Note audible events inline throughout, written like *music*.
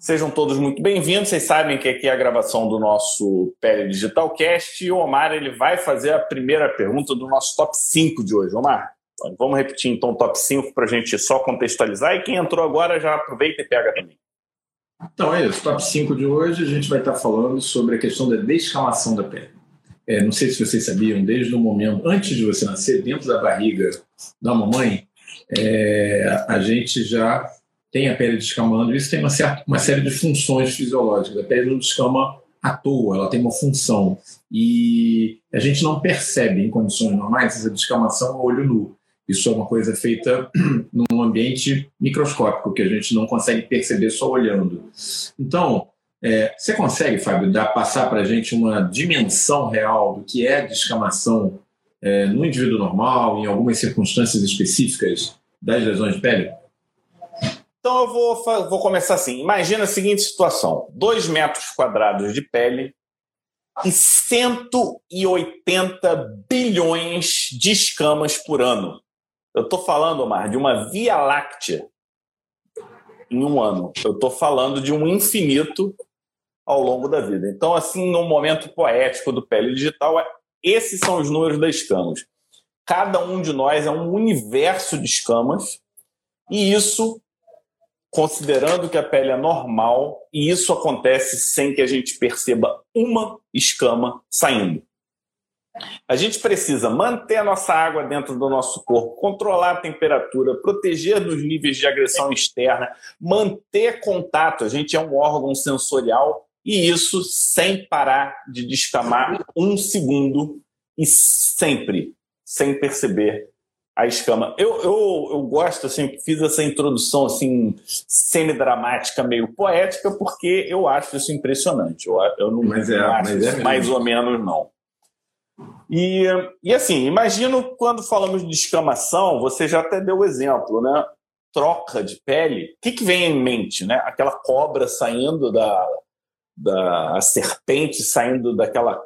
Sejam todos muito bem-vindos. Vocês sabem que aqui é a gravação do nosso Pele Digital Cast e o Omar ele vai fazer a primeira pergunta do nosso top 5 de hoje. Omar, vamos repetir então o top 5 para a gente só contextualizar e quem entrou agora já aproveita e pega também. Então é isso, top 5 de hoje a gente vai estar falando sobre a questão da descamação da pele. É, não sei se vocês sabiam, desde o momento, antes de você nascer, dentro da barriga da mamãe, é, a gente já tem a pele descamando. Isso tem uma, certa, uma série de funções fisiológicas. A pele não descama à toa, ela tem uma função. E a gente não percebe em condições normais essa descamação a olho nu. Isso é uma coisa feita *clears throat* num ambiente microscópico, que a gente não consegue perceber só olhando. Então, é, você consegue, Fábio, dar, passar para a gente uma dimensão real do que é descamação é, no indivíduo normal, em algumas circunstâncias específicas das lesões de pele? Então eu vou, vou começar assim. Imagina a seguinte situação: 2 metros quadrados de pele e 180 bilhões de escamas por ano. Eu estou falando, Omar, de uma Via Láctea em um ano. Eu estou falando de um infinito ao longo da vida. Então, assim, no momento poético do Pele Digital, é, esses são os números das escamas. Cada um de nós é um universo de escamas, e isso considerando que a pele é normal, e isso acontece sem que a gente perceba uma escama saindo. A gente precisa manter a nossa água dentro do nosso corpo, controlar a temperatura, proteger dos níveis de agressão externa, manter contato. A gente é um órgão sensorial e isso sem parar de descamar um segundo e sempre, sem perceber a escama. Eu, eu, eu gosto, assim, fiz essa introdução, assim, semi-dramática, meio poética, porque eu acho isso impressionante. Eu, eu não, mas é, acho mas é mais ou menos, não. E, e assim, imagino quando falamos de escamação, você já até deu o exemplo, né? Troca de pele. O que, que vem em mente, né? Aquela cobra saindo da, da serpente saindo daquela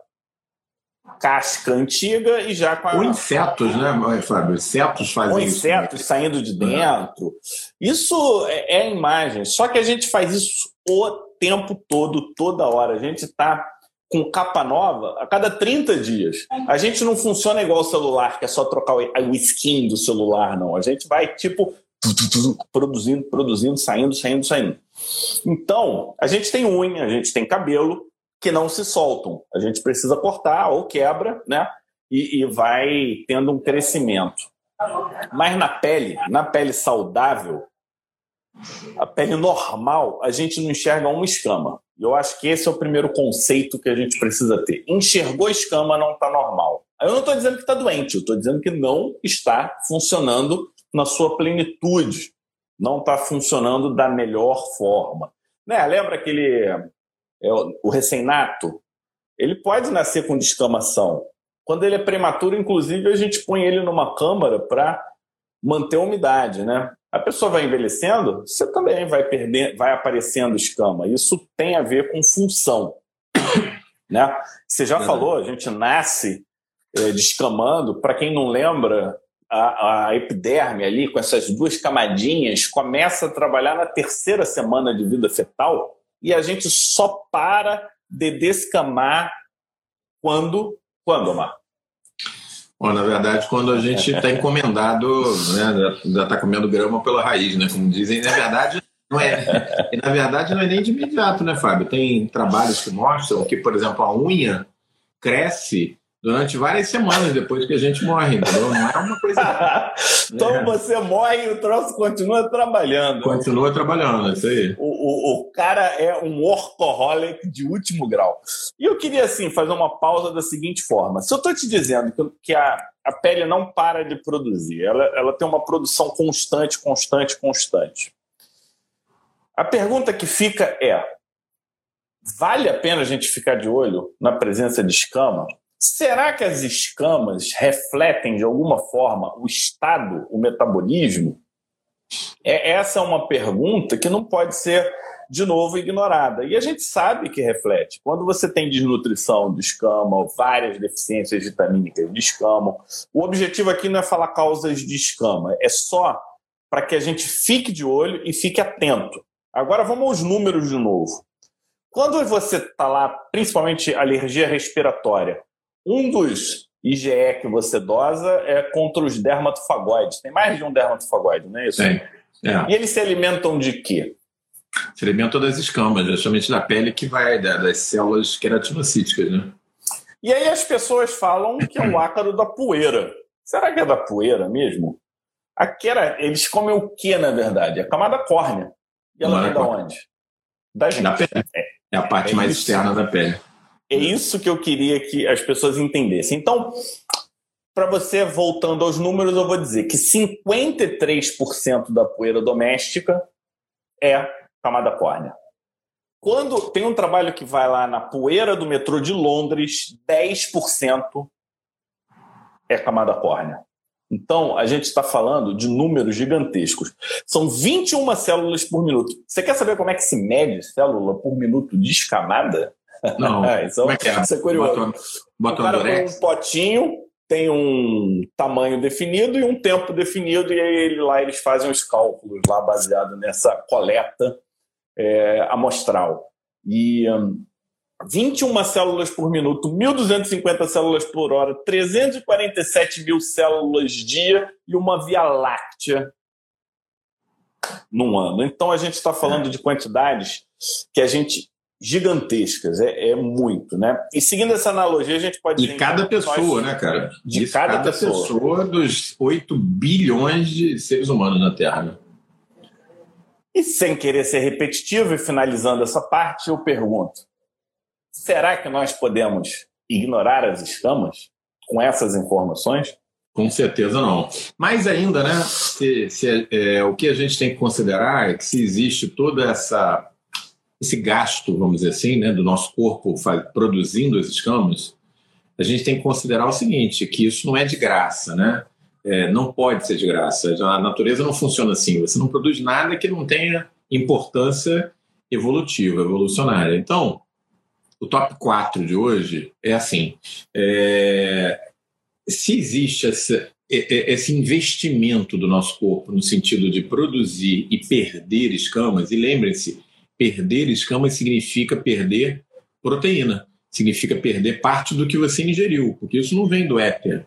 casca antiga e já com a... Ou insetos, né, Fábio? Insetos fazem Ou insetos isso, né? saindo de dentro. Isso é, é imagem. Só que a gente faz isso o tempo todo, toda hora. A gente está com capa nova a cada 30 dias. A gente não funciona igual o celular, que é só trocar o skin do celular, não. A gente vai, tipo, produzindo, produzindo, saindo, saindo, saindo. Então, a gente tem unha, a gente tem cabelo, que não se soltam. A gente precisa cortar ou quebra, né? E, e vai tendo um crescimento. Mas na pele, na pele saudável, a pele normal, a gente não enxerga uma escama. E eu acho que esse é o primeiro conceito que a gente precisa ter. Enxergou escama, não está normal. Eu não estou dizendo que está doente, eu estou dizendo que não está funcionando na sua plenitude. Não está funcionando da melhor forma. Né? Lembra aquele o recém-nato, ele pode nascer com descamação. Quando ele é prematuro, inclusive, a gente põe ele numa câmara para manter a umidade, né? A pessoa vai envelhecendo, você também vai perder, vai aparecendo escama. Isso tem a ver com função, *coughs* né? Você já falou, a gente nasce é, descamando. Para quem não lembra, a, a, epiderme ali com essas duas camadinhas começa a trabalhar na terceira semana de vida fetal e a gente só para de descamar quando? Quando, Omar? Bom, na verdade, quando a gente está encomendado, né, já está comendo grama pela raiz, né? Como dizem, na verdade, não é. na verdade, não é nem de imediato, né, Fábio? Tem trabalhos que mostram que, por exemplo, a unha cresce durante várias semanas depois que a gente morre, entendeu? Não é uma coisa. *laughs* então é. você morre e o troço continua trabalhando. Continua trabalhando, é isso aí. O, o, o cara é um workaholic de último grau. E eu queria, assim, fazer uma pausa da seguinte forma: se eu estou te dizendo que, que a, a pele não para de produzir, ela, ela tem uma produção constante, constante, constante. A pergunta que fica é: vale a pena a gente ficar de olho na presença de escama? Será que as escamas refletem de alguma forma o estado, o metabolismo? É, essa é uma pergunta que não pode ser, de novo, ignorada. E a gente sabe que reflete. Quando você tem desnutrição de escama, várias deficiências vitamínicas de escama, o objetivo aqui não é falar causas de escama, é só para que a gente fique de olho e fique atento. Agora vamos aos números de novo. Quando você está lá, principalmente alergia respiratória, um dos IgE que você dosa é contra os dermatofagoides. Tem mais de um dermatofagoide, não é isso? Tem. É. E eles se alimentam de quê? Se alimentam das escamas, justamente da pele que vai, das células queratinocíticas, né? E aí as pessoas falam que é o *clears throat* ácaro da poeira. Será que é da poeira mesmo? A quera, eles comem o que, na verdade? A camada córnea. E ela vem da onde? Da gente. Da pele. É, é a parte é mais externa da pele. É isso que eu queria que as pessoas entendessem. Então, para você, voltando aos números, eu vou dizer que 53% da poeira doméstica é camada córnea. Quando tem um trabalho que vai lá na poeira do metrô de Londres, 10% é camada córnea. Então, a gente está falando de números gigantescos. São 21 células por minuto. Você quer saber como é que se mede célula por minuto descamada? Não. é, *laughs* isso, como é que é? Isso é curioso. Bota, bota um potinho, tem um tamanho definido e um tempo definido, e aí lá eles fazem os cálculos lá baseado nessa coleta é, amostral. E um, 21 células por minuto, 1.250 células por hora, 347 mil células dia e uma Via Láctea num ano. Então a gente está falando é. de quantidades que a gente gigantescas, é, é, muito, né? E seguindo essa analogia, a gente pode De cada pessoa, nós, né, cara? De, de cada, cada pessoa. pessoa. dos 8 bilhões de seres humanos na Terra. Né? E sem querer ser repetitivo e finalizando essa parte, eu pergunto: será que nós podemos ignorar as escamas com essas informações? Com certeza não. Mais ainda, né? Se, se é, o que a gente tem que considerar é que se existe toda essa esse gasto, vamos dizer assim, né, do nosso corpo produzindo as escamas, a gente tem que considerar o seguinte, que isso não é de graça, né? É, não pode ser de graça. A natureza não funciona assim. Você não produz nada que não tenha importância evolutiva, evolucionária. Então, o top 4 de hoje é assim: é, se existe essa, esse investimento do nosso corpo no sentido de produzir e perder escamas, e lembrem-se, perder escamas significa perder proteína, significa perder parte do que você ingeriu, porque isso não vem do éter.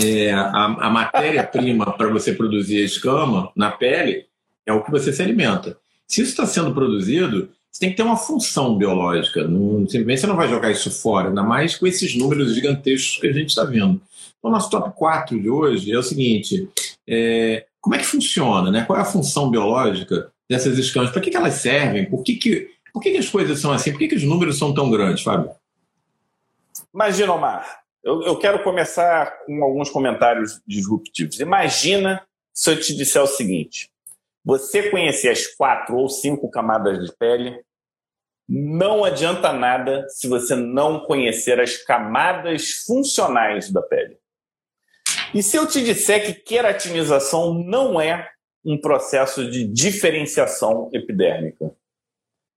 É, a, a matéria-prima *laughs* para você produzir a escama na pele é o que você se alimenta. Se isso está sendo produzido, você tem que ter uma função biológica. Simplesmente você não vai jogar isso fora, ainda mais com esses números gigantescos que a gente está vendo. Então, nosso top 4 de hoje é o seguinte: é, como é que funciona? Né? Qual é a função biológica dessas escamas? Para que, que elas servem? Por que, que, por que, que as coisas são assim? Por que, que os números são tão grandes, Fábio? Imagina, Omar, eu, eu quero começar com alguns comentários disruptivos. Imagina se eu te disser o seguinte: você conhecer as quatro ou cinco camadas de pele, não adianta nada se você não conhecer as camadas funcionais da pele. E se eu te disser que queratinização não é um processo de diferenciação epidérmica.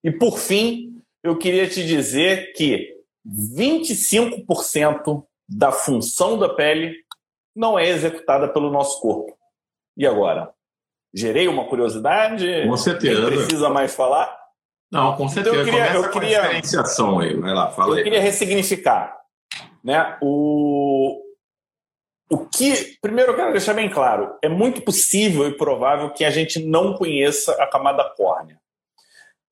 E por fim, eu queria te dizer que 25% da função da pele não é executada pelo nosso corpo. E agora? Gerei uma curiosidade? Com certeza. Nem precisa mais falar? Não, com certeza. Então, eu queria, Começa eu queria, diferenciação aí. Vai lá, fala eu aí. Eu queria ressignificar. Né? O, o que, primeiro, eu quero deixar bem claro: é muito possível e provável que a gente não conheça a camada córnea,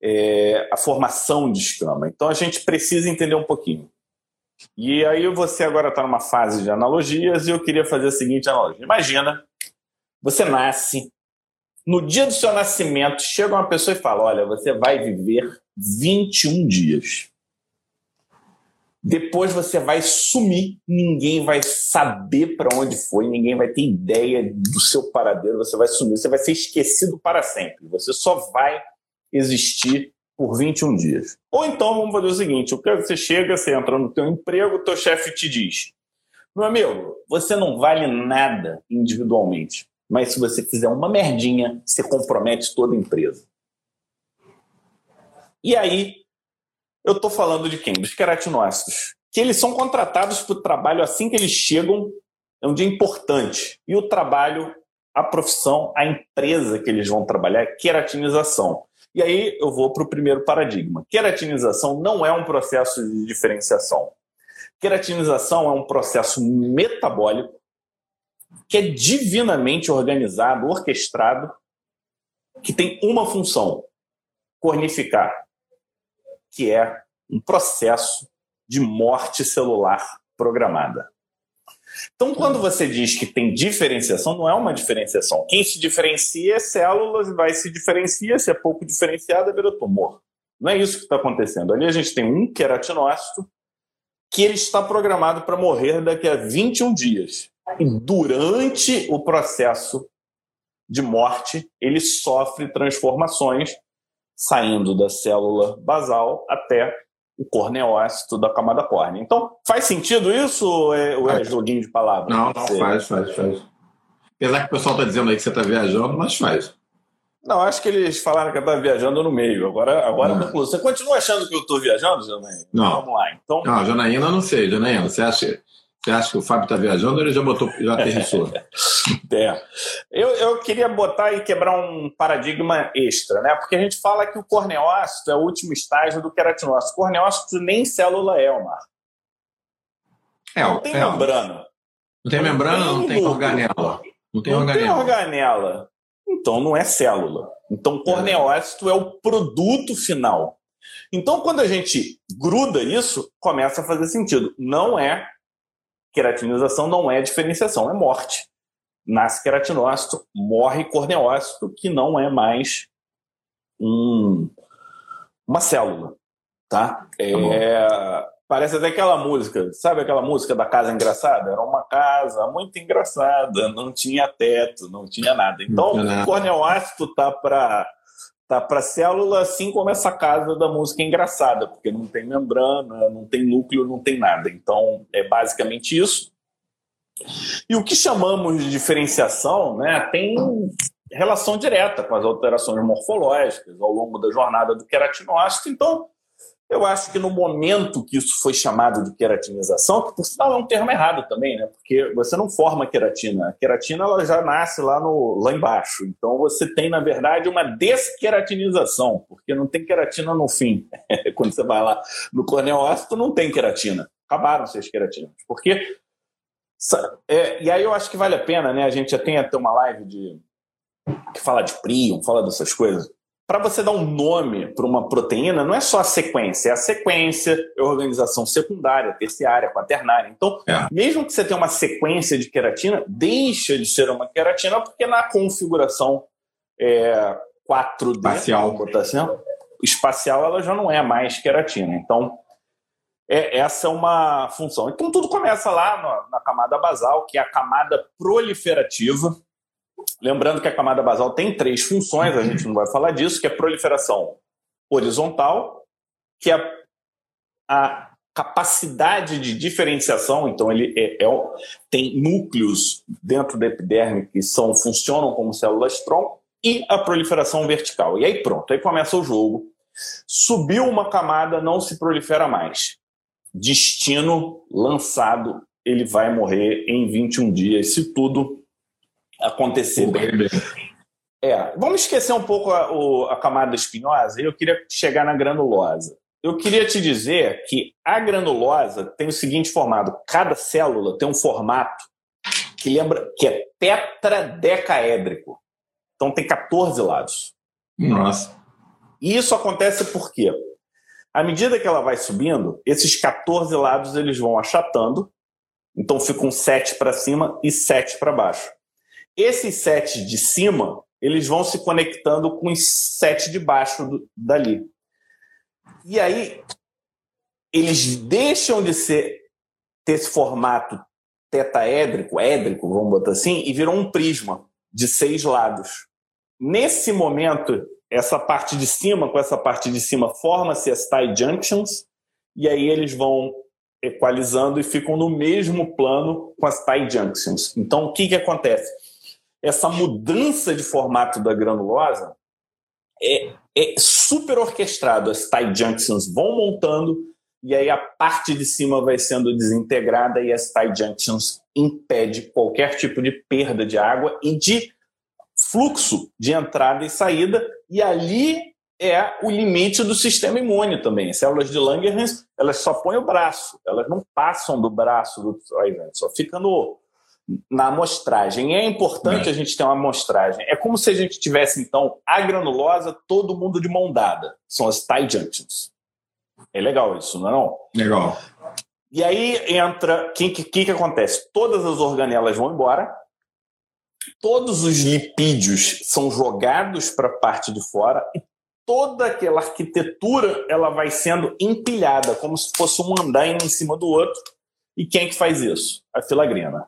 é, a formação de escama. Então a gente precisa entender um pouquinho. E aí você agora está numa fase de analogias e eu queria fazer a seguinte analogia: imagina, você nasce, no dia do seu nascimento chega uma pessoa e fala: olha, você vai viver 21 dias. Depois você vai sumir, ninguém vai saber para onde foi, ninguém vai ter ideia do seu paradeiro, você vai sumir, você vai ser esquecido para sempre. Você só vai existir por 21 dias. Ou então vamos fazer o seguinte: você chega, você entra no teu emprego, teu chefe te diz: Meu amigo, você não vale nada individualmente, mas se você fizer uma merdinha, você compromete toda a empresa. E aí eu estou falando de quem? Dos queratinócitos. Que eles são contratados para o trabalho assim que eles chegam, é um dia importante. E o trabalho, a profissão, a empresa que eles vão trabalhar é queratinização. E aí eu vou para o primeiro paradigma. Queratinização não é um processo de diferenciação. Queratinização é um processo metabólico que é divinamente organizado, orquestrado, que tem uma função: cornificar, que é um processo de morte celular programada. Então, quando você diz que tem diferenciação, não é uma diferenciação. Quem se diferencia é células, vai se diferencia, se é pouco diferenciada, vira tumor. Não é isso que está acontecendo. Ali a gente tem um queratinócito que ele está programado para morrer daqui a 21 dias. E durante o processo de morte, ele sofre transformações saindo da célula basal até o corneócito da camada córnea. Então, faz sentido isso ou é, ou é joguinho de palavras? Não, não, faz, faz, faz. Apesar que o pessoal está dizendo aí que você está viajando, mas faz. Não, acho que eles falaram que eu estava viajando no meio. Agora, agora não. Você continua achando que eu estou viajando, Janaína? Não. Vamos lá. Então... Não, Janaína não sei. Janaína, você acha, você acha que o Fábio está viajando ou ele já botou, já aterrissou? *laughs* é. Eu, eu queria botar e quebrar um paradigma extra, né? Porque a gente fala que o corneócito é o último estágio do queratinócito. O corneócito nem célula é, Omar. É, não tem é, membrana. Não tem membrana, não tem, organela. Não tem não organela. Tem organela. Então não é célula. Então corneócito é. é o produto final. Então quando a gente gruda isso, começa a fazer sentido. Não é queratinização, não é diferenciação, é morte. Nasce queratinócito, morre corneócito, que não é mais um, uma célula. Tá? É, tá Parece até aquela música, sabe aquela música da casa engraçada? Era uma casa muito engraçada, não tinha teto, não tinha nada. Então, o corneoácito tá para tá para célula, assim como essa casa da música engraçada, porque não tem membrana, não tem núcleo, não tem nada. Então, é basicamente isso. E o que chamamos de diferenciação, né, tem relação direta com as alterações morfológicas ao longo da jornada do queratinócito. Então, eu acho que no momento que isso foi chamado de queratinização, que por sinal é um termo errado também, né? Porque você não forma queratina. A queratina ela já nasce lá, no, lá embaixo. Então você tem, na verdade, uma desqueratinização, porque não tem queratina no fim. *laughs* Quando você vai lá no corneócito, não tem queratina. Acabaram-se as queratinas. Porque. É, e aí eu acho que vale a pena, né? A gente já tem até uma live de que fala de prion, fala dessas coisas para você dar um nome para uma proteína, não é só a sequência, é a sequência, é a organização secundária, terciária, quaternária. Então, é. mesmo que você tenha uma sequência de queratina, deixa de ser uma queratina, porque na configuração é, 4D, espacial. Assim, espacial, ela já não é mais queratina. Então, é, essa é uma função. Então, tudo começa lá na, na camada basal, que é a camada proliferativa Lembrando que a camada basal tem três funções, a gente não vai falar disso, que é proliferação horizontal, que é a capacidade de diferenciação, então ele é, é, tem núcleos dentro da epiderme que são, funcionam como células tronco, e a proliferação vertical. E aí pronto, aí começa o jogo. Subiu uma camada, não se prolifera mais. Destino lançado, ele vai morrer em 21 dias, se tudo acontecer bem. É, vamos esquecer um pouco a, o, a camada espinhosa. Eu queria chegar na granulosa. Eu queria te dizer que a granulosa tem o seguinte formato: cada célula tem um formato que lembra que é tetradecaédrico. Então tem 14 lados. Nossa. E isso acontece por quê? À medida que ela vai subindo, esses 14 lados eles vão achatando. Então ficam 7 para cima e 7 para baixo. Esses sete de cima, eles vão se conectando com os sete de baixo do, dali. E aí, eles deixam de ser ter esse formato tetaédrico, édrico, vamos botar assim, e viram um prisma de seis lados. Nesse momento, essa parte de cima com essa parte de cima forma-se as tie junctions, e aí eles vão equalizando e ficam no mesmo plano com as tie junctions. Então, o que, que acontece? Essa mudança de formato da granulosa é, é super orquestrado. As tie junctions vão montando e aí a parte de cima vai sendo desintegrada e as tie junctions impede qualquer tipo de perda de água e de fluxo de entrada e saída e ali é o limite do sistema imune também. As células de Langerhans, elas só põem o braço, elas não passam do braço do só fica no, na amostragem. E é importante é. a gente ter uma amostragem. É como se a gente tivesse, então, a granulosa, todo mundo de mão dada. São as tie junctions. É legal isso, não é não? Legal. E aí entra, o que, que, que acontece? Todas as organelas vão embora, todos os lipídios são jogados para a parte de fora e toda aquela arquitetura ela vai sendo empilhada, como se fosse um andaime em cima do outro. E quem é que faz isso? A filagrina.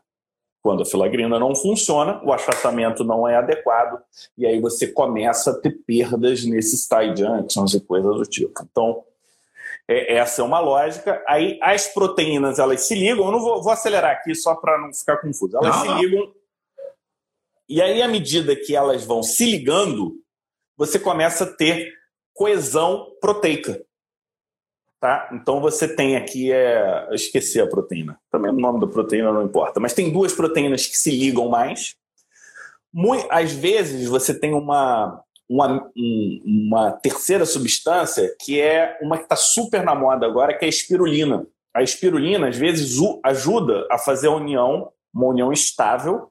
Quando a filagrina não funciona, o achatamento não é adequado, e aí você começa a ter perdas nesses tie junctions e coisas do tipo. Então, é, essa é uma lógica. Aí as proteínas elas se ligam. Eu não vou, vou acelerar aqui só para não ficar confuso. Elas não, se não. ligam. E aí, à medida que elas vão se ligando, você começa a ter coesão proteica. Tá? Então você tem aqui, é... eu esqueci a proteína. Também o nome da proteína não importa, mas tem duas proteínas que se ligam mais. Muito, às vezes você tem uma, uma, uma terceira substância que é uma que está super na moda agora, que é a espirulina. A espirulina, às vezes, ajuda a fazer a união, uma união estável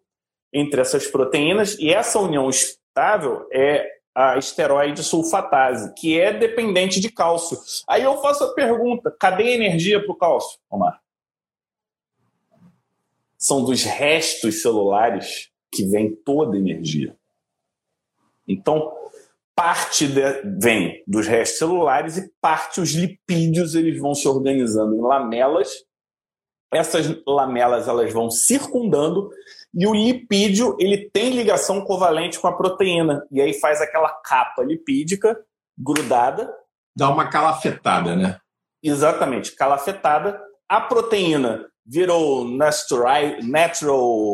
entre essas proteínas, e essa união estável é a esteroide sulfatase, que é dependente de cálcio. Aí eu faço a pergunta: cadê a energia para o cálcio, Omar? São dos restos celulares que vem toda a energia. Então, parte de, vem dos restos celulares e parte os lipídios eles vão se organizando em lamelas. Essas lamelas elas vão circundando e o lipídio ele tem ligação covalente com a proteína. E aí faz aquela capa lipídica grudada. Dá uma calafetada, né? Exatamente, calafetada. A proteína virou Natural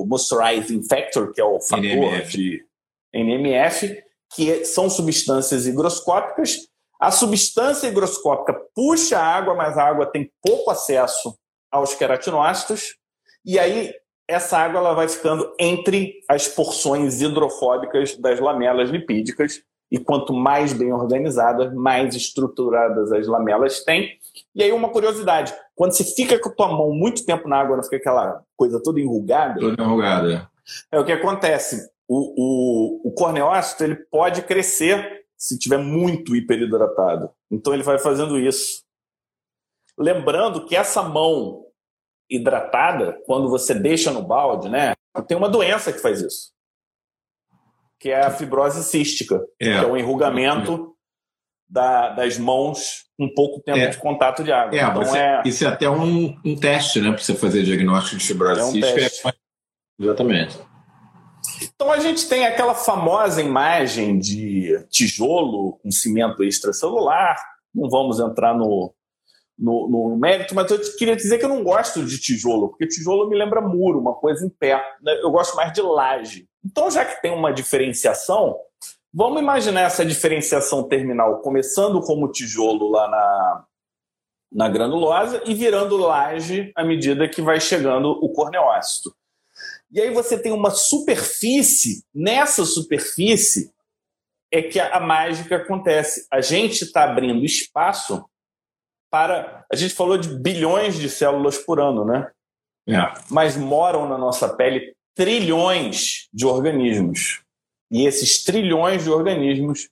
Moisturizing Factor, que é o fator NMF. de NMF, que são substâncias higroscópicas. A substância higroscópica puxa a água, mas a água tem pouco acesso aos queratinócitos. E aí essa água ela vai ficando entre as porções hidrofóbicas das lamelas lipídicas e quanto mais bem organizadas, mais estruturadas as lamelas têm. E aí uma curiosidade, quando você fica com a tua mão muito tempo na água, não fica aquela coisa toda enrugada? Toda enrugada. É o que acontece. O, o, o corneócito ele pode crescer se tiver muito hiperidratado. Então ele vai fazendo isso. Lembrando que essa mão hidratada, quando você deixa no balde, né? Tem uma doença que faz isso, que é a fibrose cística, é. que é o enrugamento da, das mãos com pouco tempo é. de contato de água. É, então você, é... Isso é até um, um teste, né? Para você fazer diagnóstico de fibrose é um cística. Exatamente. Então a gente tem aquela famosa imagem de tijolo com cimento extracelular. Não vamos entrar no, no, no, mérito, mas eu queria dizer que eu não gosto de tijolo, porque tijolo me lembra muro, uma coisa em pé. Né? Eu gosto mais de laje. Então, já que tem uma diferenciação, vamos imaginar essa diferenciação terminal começando como tijolo lá na, na granulosa e virando laje à medida que vai chegando o corneócito. E aí você tem uma superfície, nessa superfície é que a, a mágica acontece. A gente está abrindo espaço para. A gente falou de bilhões de células por ano, né? É. Mas moram na nossa pele trilhões de organismos. E esses trilhões de organismos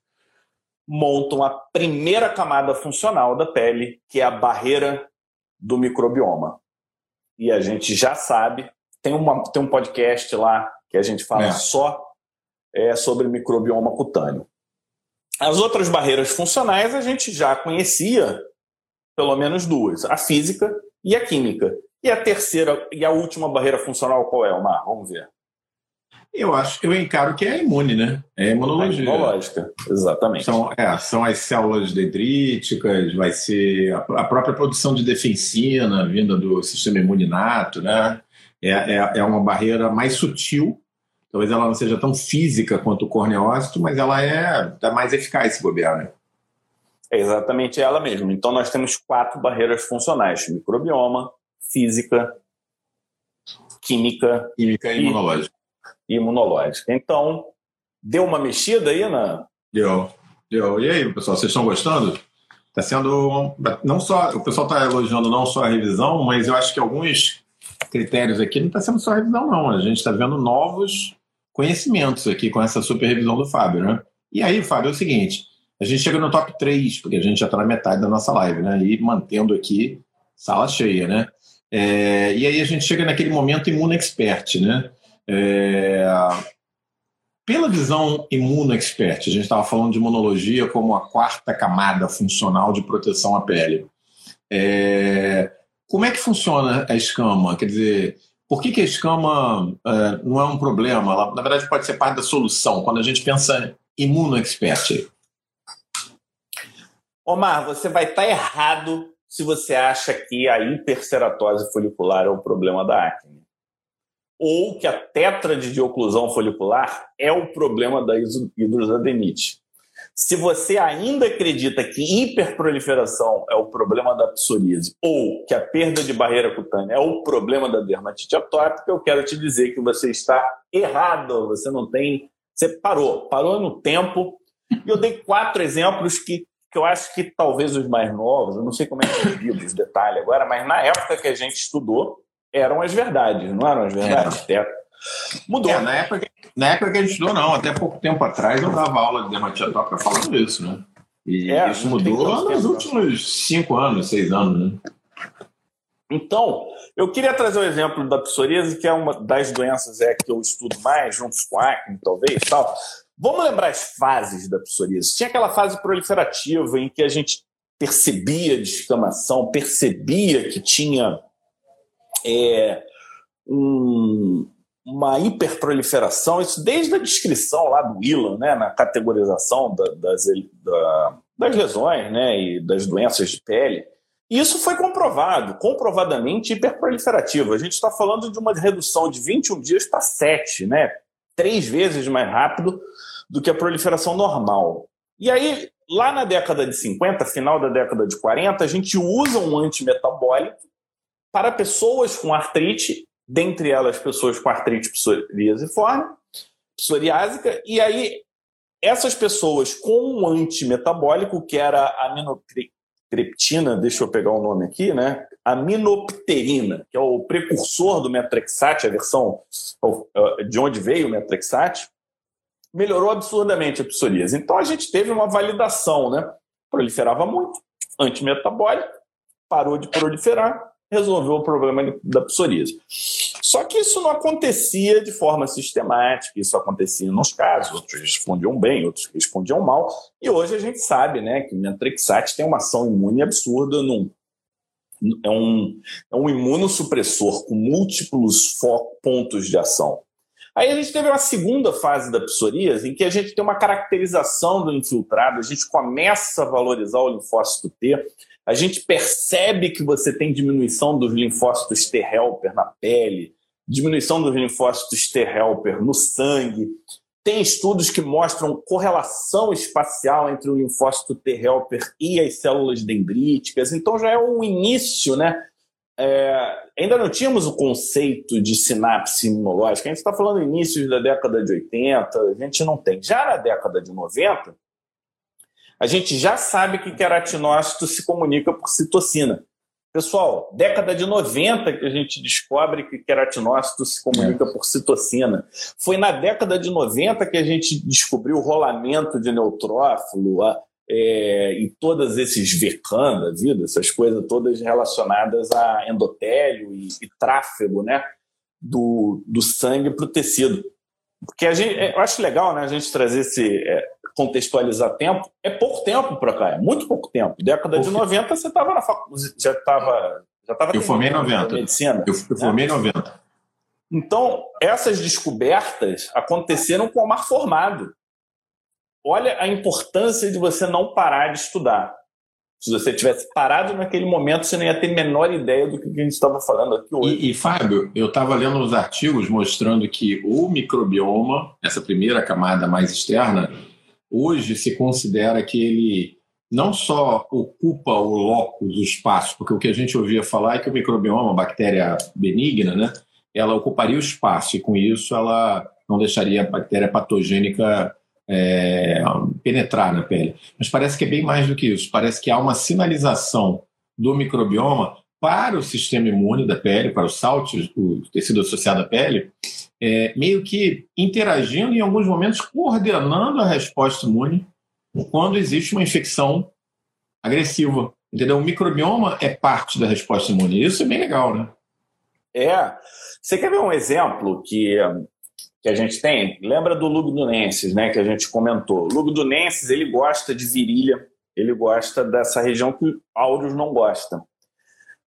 montam a primeira camada funcional da pele, que é a barreira do microbioma. E a gente já sabe, tem, uma, tem um podcast lá que a gente fala é. só é, sobre microbioma cutâneo. As outras barreiras funcionais a gente já conhecia pelo menos duas: a física e a química. E a terceira e a última barreira funcional qual é, Omar? Vamos ver. Eu acho que eu encaro que é a imune, né? É a imunologia. A imunológica, exatamente. São, é, são as células dendríticas, vai ser a, própria produção de defensina vinda do sistema imuninato, né? É, é, é uma barreira mais sutil, talvez ela não seja tão física quanto o corneócito, mas ela é, é mais eficaz se bobear, né? É exatamente ela mesma. Então, nós temos quatro barreiras funcionais: microbioma, física, química, química e imunológica. imunológica. Então, deu uma mexida aí na. Deu. Eu, e aí, pessoal, vocês estão gostando? Está sendo. Não só. O pessoal está elogiando não só a revisão, mas eu acho que alguns critérios aqui não está sendo só revisão, não. A gente está vendo novos conhecimentos aqui com essa super revisão do Fábio, né? E aí, Fábio, é o seguinte: a gente chega no top 3, porque a gente já está na metade da nossa live, né? E mantendo aqui sala cheia, né? É, e aí a gente chega naquele momento Imuno Expert, né? É, pela visão Imuno Expert, a gente estava falando de imunologia como a quarta camada funcional de proteção à pele. É, como é que funciona a escama? Quer dizer, por que, que a escama é, não é um problema? Ela, na verdade, pode ser parte da solução quando a gente pensa Imuno Expert. Omar, você vai estar tá errado se você acha que a hiperceratose folicular é o problema da acne. Ou que a tétrade de oclusão folicular é o problema da hidrosadenite. Se você ainda acredita que hiperproliferação é o problema da psoríase ou que a perda de barreira cutânea é o problema da dermatite atópica, eu quero te dizer que você está errado. Você não tem. Você parou, parou no tempo. E eu dei quatro exemplos que que eu acho que talvez os mais novos, eu não sei como é que vivo os detalhes agora, mas na época que a gente estudou, eram as verdades, não eram as verdades? É. Mudou. É, na, época, na época que a gente estudou, não. Até pouco tempo atrás eu dava aula de dermatite atópica falando isso, né? E é, isso mudou nos últimos cinco anos, seis anos, né? Então, eu queria trazer o um exemplo da psoríase, que é uma das doenças é, que eu estudo mais, junto com a acne, talvez, tal. Vamos lembrar as fases da psoríase. Tinha aquela fase proliferativa em que a gente percebia descamação, percebia que tinha é, um, uma hiperproliferação, isso desde a descrição lá do Ilan, né, na categorização da, das, da, das lesões né, e das doenças de pele. Isso foi comprovado, comprovadamente hiperproliferativo. A gente está falando de uma redução de 21 dias para 7, né? três vezes mais rápido do que a proliferação normal. E aí, lá na década de 50, final da década de 40, a gente usa um antimetabólico para pessoas com artrite, dentre elas pessoas com artrite psoriasiforme, psoriásica, e aí essas pessoas com um antimetabólico, que era a aminotriptina, deixa eu pegar o nome aqui, né? Aminopterina, que é o precursor do metrexate, a versão de onde veio o metrexate, melhorou absurdamente a psoríase. Então a gente teve uma validação, né? Proliferava muito, antimetabólico, parou de proliferar, resolveu o problema da psoríase. Só que isso não acontecia de forma sistemática, isso acontecia nos casos, outros respondiam bem, outros respondiam mal, e hoje a gente sabe né, que o Mentrixate tem uma ação imune absurda, num, é, um, é um imunossupressor com múltiplos pontos de ação. Aí a gente teve uma segunda fase da psoríase, em que a gente tem uma caracterização do infiltrado, a gente começa a valorizar o linfócito T, a gente percebe que você tem diminuição dos linfócitos T helper na pele, diminuição dos linfócitos T helper no sangue. Tem estudos que mostram correlação espacial entre o linfócito T helper e as células dendríticas. Então já é o início, né? É, ainda não tínhamos o conceito de sinapse imunológica. A gente está falando início da década de 80, a gente não tem. Já na década de 90, a gente já sabe que queratinócito se comunica por citocina. Pessoal, década de 90 que a gente descobre que queratinócito se comunica é. por citocina. Foi na década de 90 que a gente descobriu o rolamento de neutrófilo a, é, e todos esses VECAN da vida, essas coisas todas relacionadas a endotélio e, e tráfego né, do, do sangue para o tecido. Porque a gente, eu acho legal né, a gente trazer esse, é, contextualizar tempo, é pouco tempo para cá, é muito pouco tempo. Década de 90 você estava na faculdade, já estava. Já tava eu formei em 90. Medicina, eu, eu formei em né? 90. Então, essas descobertas aconteceram com o mar formado. Olha a importância de você não parar de estudar. Se você tivesse parado naquele momento, você não ia ter a menor ideia do que a gente estava falando aqui hoje. E, e Fábio, eu estava lendo uns artigos mostrando que o microbioma, essa primeira camada mais externa, hoje se considera que ele não só ocupa o locus, o espaço, porque o que a gente ouvia falar é que o microbioma, uma bactéria benigna, né, ela ocuparia o espaço e com isso ela não deixaria a bactéria patogênica é, penetrar na pele. Mas parece que é bem mais do que isso. Parece que há uma sinalização do microbioma para o sistema imune da pele, para os saltos, o tecido associado à pele, é, meio que interagindo em alguns momentos, coordenando a resposta imune quando existe uma infecção agressiva. Entendeu? O microbioma é parte da resposta imune. Isso é bem legal, né? É. Você quer ver um exemplo que, que a gente tem? Lembra do Lugdunensis, né? Que a gente comentou. Lugdunensis, ele gosta de virilha, ele gosta dessa região que áureos não gosta.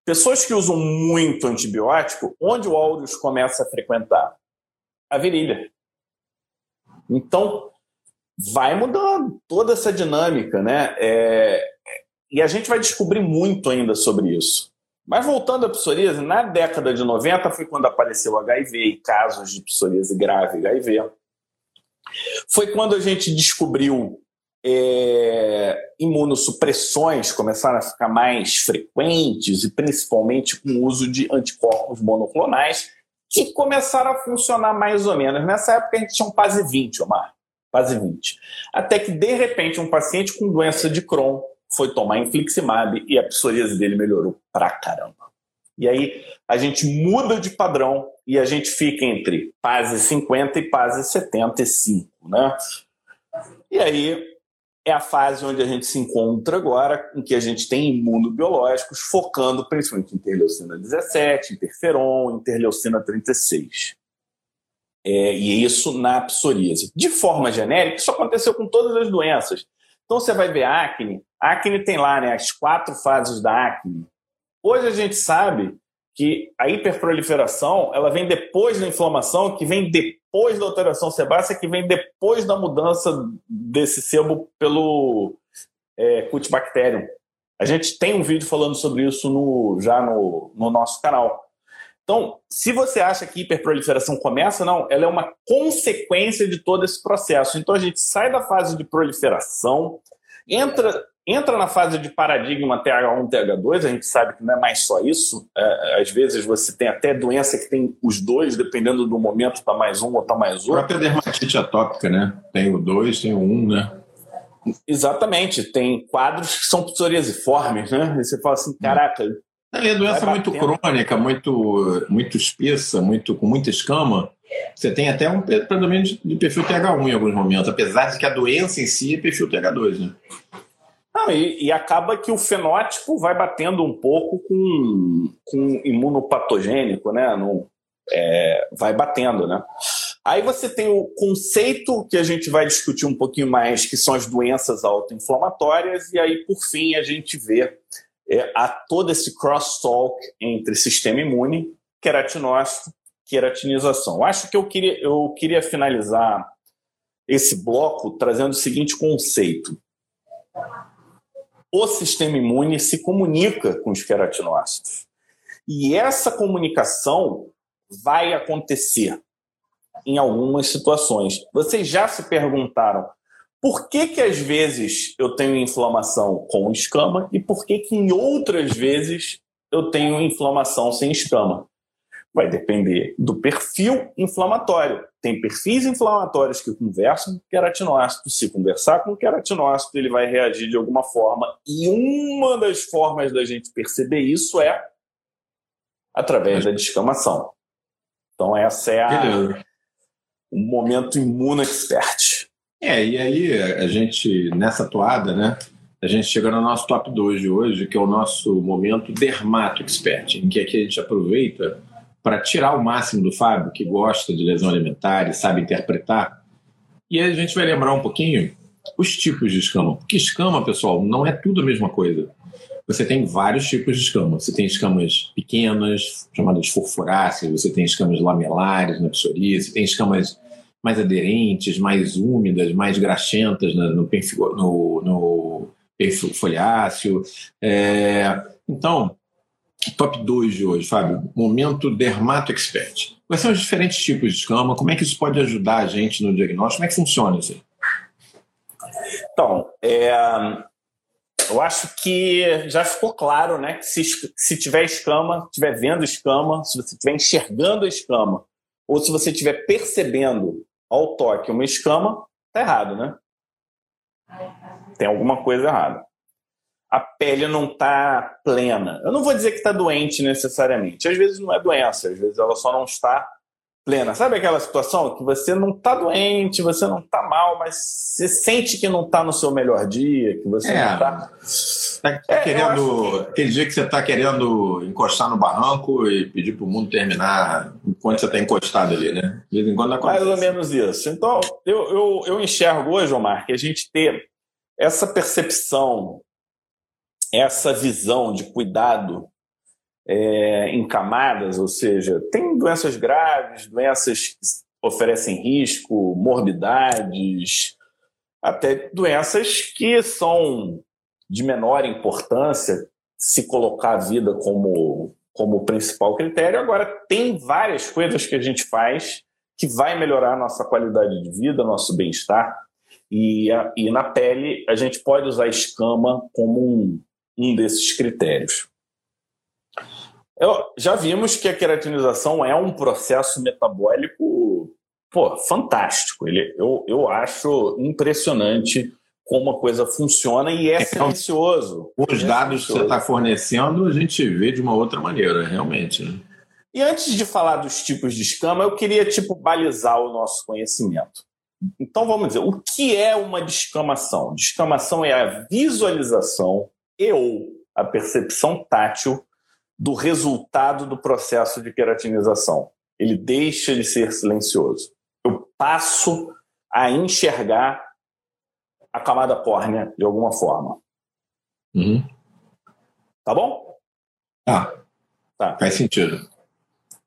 Pessoas que usam muito antibiótico, onde o áureos começa a frequentar? A virilha. Então, vai mudando toda essa dinâmica, né? É, e a gente vai descobrir muito ainda sobre isso. Mas voltando à psoríase, na década de 90 foi quando apareceu HIV e casos de psoríase grave HIV. Foi quando a gente descobriu é, imunossupressões começaram a ficar mais frequentes e principalmente com o uso de anticorpos monoclonais que começaram a funcionar mais ou menos. Nessa época a gente tinha um PASE 20, Omar, PASE 20. Até que de repente um paciente com doença de Crohn foi tomar infliximab e a psoríase dele melhorou pra caramba. E aí a gente muda de padrão e a gente fica entre PASE 50 e PASE 75, né? E aí é a fase onde a gente se encontra agora, em que a gente tem imunobiológicos focando principalmente em interleucina 17, interferon, interleucina 36. É, e isso na psoríase. De forma genérica, isso aconteceu com todas as doenças. Então você vai ver acne, a acne tem lá né, as quatro fases da acne. Hoje a gente sabe que a hiperproliferação ela vem depois da inflamação, que vem depois da alteração sebácea, que vem depois da mudança desse sebo pelo é, Cutibacterium. A gente tem um vídeo falando sobre isso no, já no, no nosso canal. Então, se você acha que hiperproliferação começa, não, ela é uma consequência de todo esse processo. Então, a gente sai da fase de proliferação, entra Entra na fase de paradigma TH1, TH2, a gente sabe que não é mais só isso. É, às vezes você tem até doença que tem os dois, dependendo do momento, está mais um ou está mais outro. A própria dermatite atópica, né? Tem o dois, tem o um, né? Exatamente. Tem quadros que são psoriasiformes, né? E você fala assim, caraca... É doença muito crônica, muito, muito espessa, muito, com muita escama. Você tem até um predomínio de perfil TH1 em alguns momentos, apesar de que a doença em si é perfil TH2, né? Não, e, e, acaba que o fenótipo vai batendo um pouco com, com imunopatogênico, né? No, é, vai batendo, né? Aí você tem o conceito que a gente vai discutir um pouquinho mais, que são as doenças autoinflamatórias, e aí, por fim, a gente vê é, a todo esse crosstalk entre sistema imune, queratinócito, queratinização. Acho que eu queria, eu queria finalizar esse bloco trazendo o seguinte conceito o sistema imune se comunica com os queratinócitos. E essa comunicação vai acontecer em algumas situações. Vocês já se perguntaram por que, que às vezes eu tenho inflamação com escama e por que, que em outras vezes eu tenho inflamação sem escama? Vai depender do perfil inflamatório. Tem perfis inflamatórios que conversam com queratinócito. Se conversar com queratinócito, ele vai reagir de alguma forma. E uma das formas da gente perceber isso é através da descamação. Então, essa é a, o momento imuno expert. É, e aí a gente, nessa toada, né? A gente chega no nosso top 2 de hoje, que é o nosso momento dermato expert, em que aqui a gente aproveita para tirar o máximo do Fábio, que gosta de lesão alimentar e sabe interpretar. E aí a gente vai lembrar um pouquinho os tipos de escama. Porque escama, pessoal, não é tudo a mesma coisa. Você tem vários tipos de escama. Você tem escamas pequenas, chamadas furfuráceas, você tem escamas lamelares na psoríase, você tem escamas mais aderentes, mais úmidas, mais graxentas no, no, no, no perfil foliáceo. É, então, top 2 de hoje, Fábio. Momento Dermato Expert. Quais são os diferentes tipos de escama? Como é que isso pode ajudar a gente no diagnóstico? Como é que funciona isso aí? Então, é, eu acho que já ficou claro né, que se, se tiver escama, estiver vendo escama, se você estiver enxergando a escama, ou se você estiver percebendo ao toque uma escama, tá errado, né? Tem alguma coisa errada. A pele não está plena. Eu não vou dizer que está doente necessariamente. Às vezes não é doença, às vezes ela só não está plena. Sabe aquela situação que você não está doente, você não está mal, mas você sente que não está no seu melhor dia, que você é. não está. Tá, tá é, querendo. Que... Aquele dia que você está querendo encostar no barranco e pedir para o mundo terminar enquanto você está encostado ali, né? De vez em quando acontece. Mais ou menos isso. Então, eu, eu, eu enxergo hoje, Omar, que a gente ter essa percepção, essa visão de cuidado é, em camadas, ou seja, tem doenças graves, doenças que oferecem risco, morbidades, até doenças que são de menor importância, se colocar a vida como, como principal critério. Agora, tem várias coisas que a gente faz que vai melhorar a nossa qualidade de vida, nosso bem-estar. E, e na pele, a gente pode usar escama como um, um desses critérios. Eu, já vimos que a queratinização é um processo metabólico pô, fantástico. Ele, eu, eu acho impressionante como a coisa funciona e é, é silencioso. Os é dados silencioso. que você está fornecendo, a gente vê de uma outra maneira, realmente. Né? E antes de falar dos tipos de escama, eu queria tipo balizar o nosso conhecimento. Então vamos dizer, o que é uma descamação? Descamação é a visualização e ou a percepção tátil do resultado do processo de queratinização. Ele deixa de ser silencioso. Eu passo a enxergar a camada córnea de alguma forma. Uhum. Tá bom? Ah, tá. Faz sentido.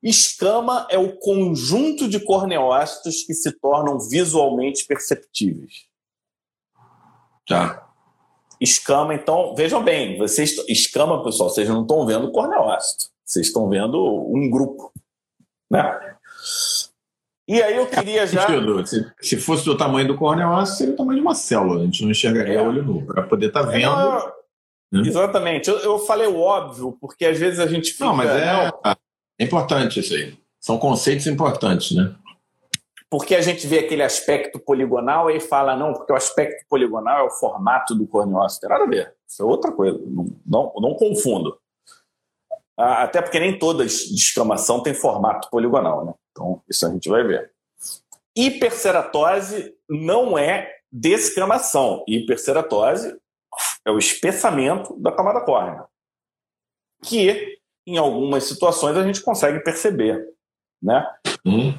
Escama é o conjunto de corneócitos que se tornam visualmente perceptíveis. Tá. Escama, então, vejam bem, vocês escama, pessoal, vocês não estão vendo corneócito, vocês estão vendo um grupo, né? E aí eu queria já. Se, se fosse do tamanho do corneócito, seria o tamanho de uma célula, a gente não enxergaria é. olho nu, para poder estar tá vendo. É, né? Exatamente. Eu, eu, falei o óbvio, porque às vezes a gente fica. Não, mas é, é importante isso aí. São conceitos importantes, né? porque a gente vê aquele aspecto poligonal e fala, não, porque o aspecto poligonal é o formato do corneócito. Tem nada a ver. Isso é outra coisa. Não, não, não confundo. Ah, até porque nem toda descamação tem formato poligonal. Né? Então, isso a gente vai ver. Hiperceratose não é descamação. Hiperceratose é o espessamento da camada córnea. Que, em algumas situações, a gente consegue perceber. Né? Hum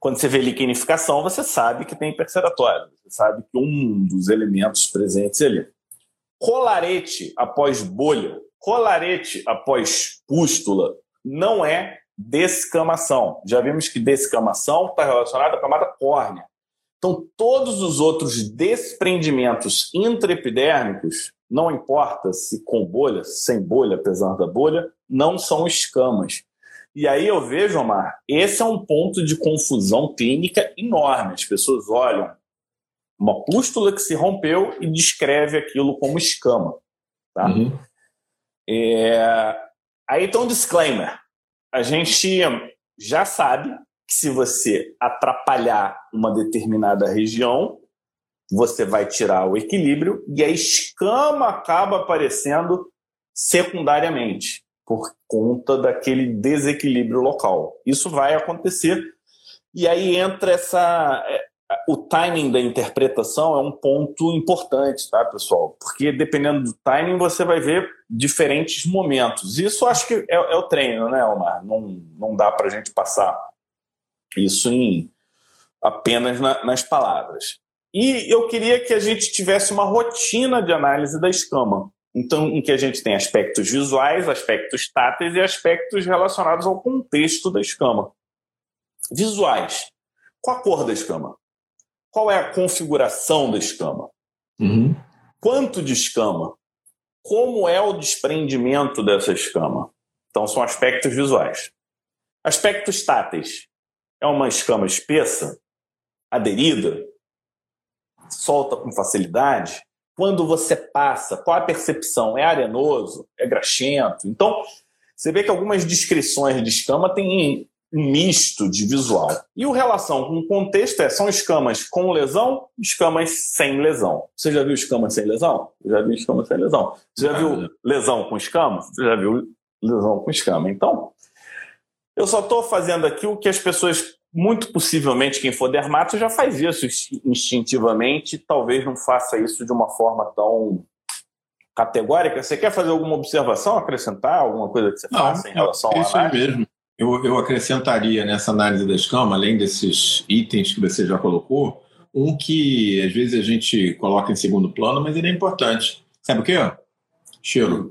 quando você vê liquenificação, você sabe que tem hiperceratório. Você sabe que um dos elementos presentes ali. Colarete após bolha, colarete após pústula, não é descamação. Já vimos que descamação está relacionada à camada córnea. Então, todos os outros desprendimentos intraepidérmicos, não importa se com bolha, sem bolha, apesar da bolha, não são escamas. E aí eu vejo, Omar, esse é um ponto de confusão clínica enorme. As pessoas olham uma pústula que se rompeu e descreve aquilo como escama. Tá? Uhum. É... Aí então, um disclaimer. A gente já sabe que se você atrapalhar uma determinada região, você vai tirar o equilíbrio e a escama acaba aparecendo secundariamente por conta daquele desequilíbrio local. Isso vai acontecer. E aí entra essa. O timing da interpretação é um ponto importante, tá, pessoal? Porque dependendo do timing, você vai ver diferentes momentos. Isso acho que é, é o treino, né, Omar? Não, não dá para a gente passar isso em apenas na, nas palavras. E eu queria que a gente tivesse uma rotina de análise da escama. Então, em que a gente tem aspectos visuais, aspectos táteis e aspectos relacionados ao contexto da escama. Visuais. Qual a cor da escama? Qual é a configuração da escama? Uhum. Quanto de escama? Como é o desprendimento dessa escama? Então, são aspectos visuais. Aspectos táteis. É uma escama espessa, aderida, solta com facilidade, quando você passa, qual a percepção? É arenoso? É graxento? Então, você vê que algumas descrições de escama têm misto de visual. E o relação com contexto é, são escamas com lesão, escamas sem lesão. Você já viu escama sem lesão? Eu já vi escama sem lesão. Você já viu lesão com escama? Você já viu lesão com escama. Então, eu só estou fazendo aqui o que as pessoas, muito possivelmente, quem for dermato, já faz isso instintivamente, talvez não faça isso de uma forma tão categórica. Você quer fazer alguma observação, acrescentar alguma coisa que você não, faça em relação isso a isso mesmo. Eu, eu acrescentaria nessa análise da escama, além desses itens que você já colocou, um que às vezes a gente coloca em segundo plano, mas ele é importante. Sabe o quê? Cheiro.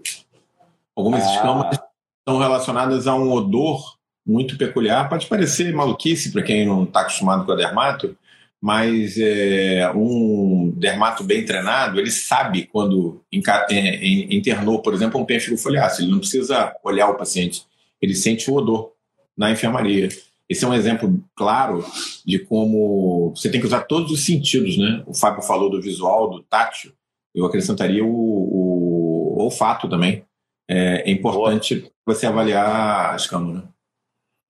Algumas ah. escamas estão relacionadas a um odor muito peculiar. Pode parecer maluquice para quem não está acostumado com a dermato, mas é, um dermato bem treinado, ele sabe quando é, internou, por exemplo, um pênfigo foliáceo. Ele não precisa olhar o paciente, ele sente o odor na enfermaria. Esse é um exemplo claro de como você tem que usar todos os sentidos, né? O Fábio falou do visual, do tátil. Eu acrescentaria o, o, o olfato também. É, é importante Boa. você avaliar as câmaras.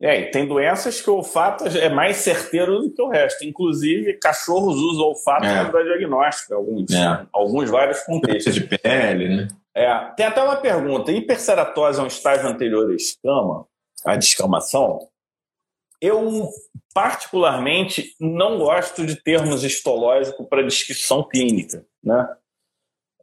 É, e tem doenças que o olfato é mais certeiro do que o resto. Inclusive, cachorros usam o olfato é. para diagnóstico, alguns, é. alguns vários contextos. de pele, né? É. Tem até uma pergunta: hiperceratose é um estágio anterior à escama, à descamação? Eu, particularmente, não gosto de termos histológicos para descrição clínica. Né?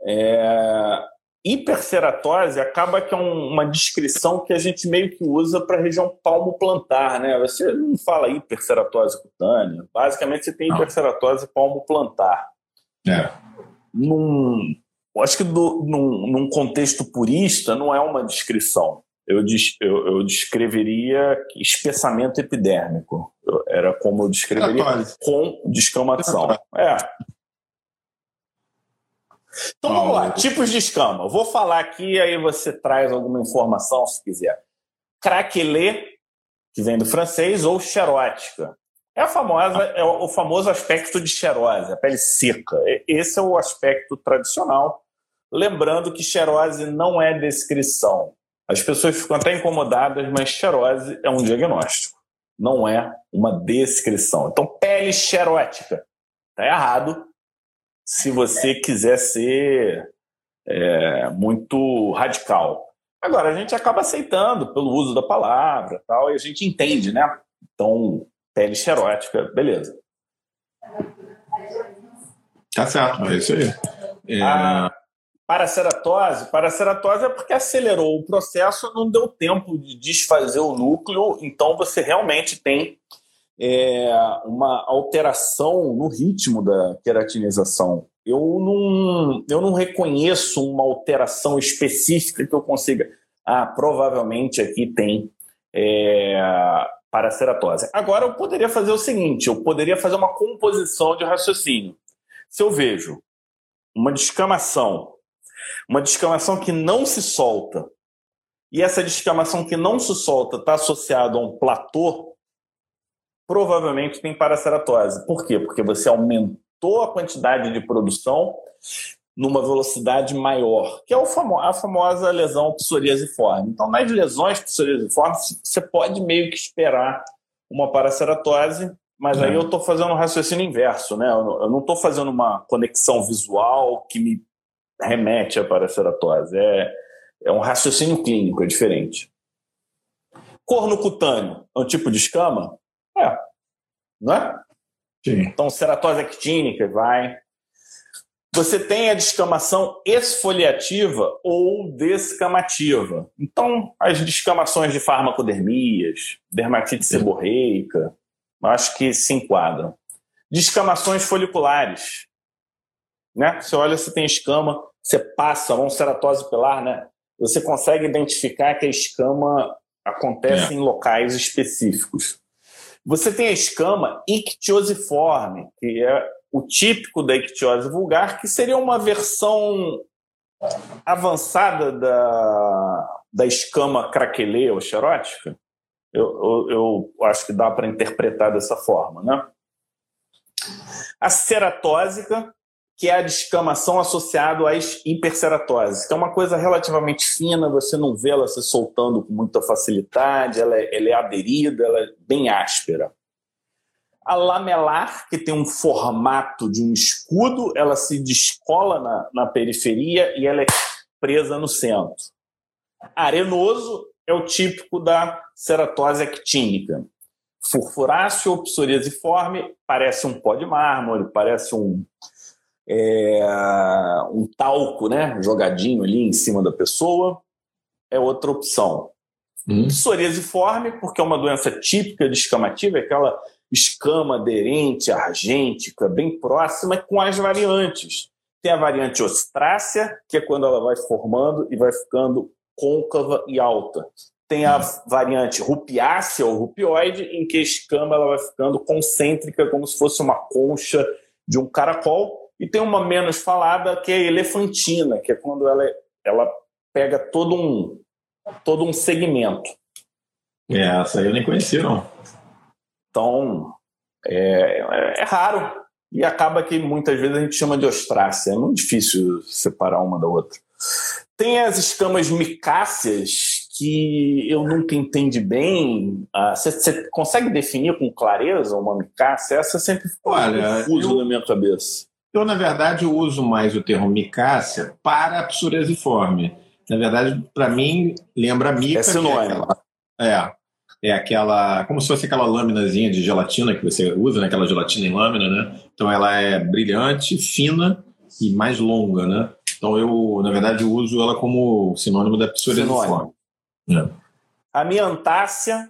É, hiperceratose acaba que é um, uma descrição que a gente meio que usa para a região palmo-plantar, né? Você não fala hiperceratose cutânea. Basicamente, você tem hiperceratose palmo-plantar. É. Num, acho que do, num, num, contexto purista não é uma descrição. Eu, eu, eu descreveria espessamento epidérmico. Eu, era como eu descreveria com descamação. É. Então vamos lá, tipos de escama. Eu vou falar aqui, aí você traz alguma informação se quiser. Craquelê, que vem do francês, ou xerótica. É, a famosa, é o famoso aspecto de xerose, a pele seca. Esse é o aspecto tradicional. Lembrando que xerose não é descrição. As pessoas ficam até incomodadas, mas xerose é um diagnóstico, não é uma descrição. Então, pele xerótica. Está errado, se você quiser ser é, muito radical. Agora, a gente acaba aceitando pelo uso da palavra tal, e a gente entende, né? Então, pele xerótica, beleza. Tá certo, é isso aí. É... A paraceratose, paraceratose é porque acelerou o processo, não deu tempo de desfazer o núcleo, então você realmente tem é, uma alteração no ritmo da queratinização. Eu não, eu não reconheço uma alteração específica que eu consiga. Ah, provavelmente aqui tem é, paraceratose. Agora eu poderia fazer o seguinte: eu poderia fazer uma composição de raciocínio. Se eu vejo uma descamação, uma descamação que não se solta, e essa descamação que não se solta está associada a um platô, provavelmente tem paraceratose. Por quê? Porque você aumentou a quantidade de produção numa velocidade maior, que é a famosa lesão psoriasiforme. Então, nas lesões psoriasiformes, você pode meio que esperar uma paraceratose, mas é. aí eu estou fazendo um raciocínio inverso, né? Eu não estou fazendo uma conexão visual que me remete à paraceratose. É, é um raciocínio clínico, é diferente. Corno cutâneo é um tipo de escama? É. Não é? Sim. Então, ceratose actínica vai. Você tem a descamação esfoliativa ou descamativa. Então, as descamações de farmacodermias, dermatite seborreica, acho que se enquadram. Descamações foliculares. Né? Você olha se tem escama, você passa a mão ceratose pilar, né? Você consegue identificar que a escama acontece é. em locais específicos. Você tem a escama ictiosiforme, que é o típico da ictiose vulgar, que seria uma versão avançada da, da escama craquelê ou xerótica. Eu, eu, eu acho que dá para interpretar dessa forma. Né? A ceratósica, que é a descamação associada às hiperceratoses, que é uma coisa relativamente fina, você não vê ela se soltando com muita facilidade, ela é, ela é aderida, ela é bem áspera. A lamelar, que tem um formato de um escudo, ela se descola na, na periferia e ela é presa no centro. Arenoso é o típico da ceratose actínica. Furfuráceo ou psoriasiforme parece um pó de mármore, parece um, é, um talco né, jogadinho ali em cima da pessoa. É outra opção. Hum. Psoriasiforme, porque é uma doença típica de escamativa, é aquela escama aderente, argêntica, bem próxima, com as variantes. Tem a variante ostrácea, que é quando ela vai formando e vai ficando côncava e alta. Tem a variante rupiácea ou rupioide, em que a escama ela vai ficando concêntrica, como se fosse uma concha de um caracol. E tem uma menos falada, que é a elefantina, que é quando ela, ela pega todo um, todo um segmento. É, essa aí eu nem conhecia, não. Então, é, é, é raro. E acaba que muitas vezes a gente chama de ostrácia. É muito difícil separar uma da outra. Tem as escamas micáceas que eu nunca entendi bem. Você ah, consegue definir com clareza uma micácea? Essa sempre ficou Olha, confuso eu, na minha cabeça. Eu, na verdade, eu uso mais o termo micácea para a psoriasiforme. Na verdade, para mim, lembra mica. É sinônimo. É, é, é aquela. Como se fosse aquela lâminazinha de gelatina que você usa, né? aquela gelatina em lâmina, né? Então ela é brilhante, fina e mais longa, né? Então eu, na verdade, uso ela como sinônimo da psoriasiforme. É. A miantácea,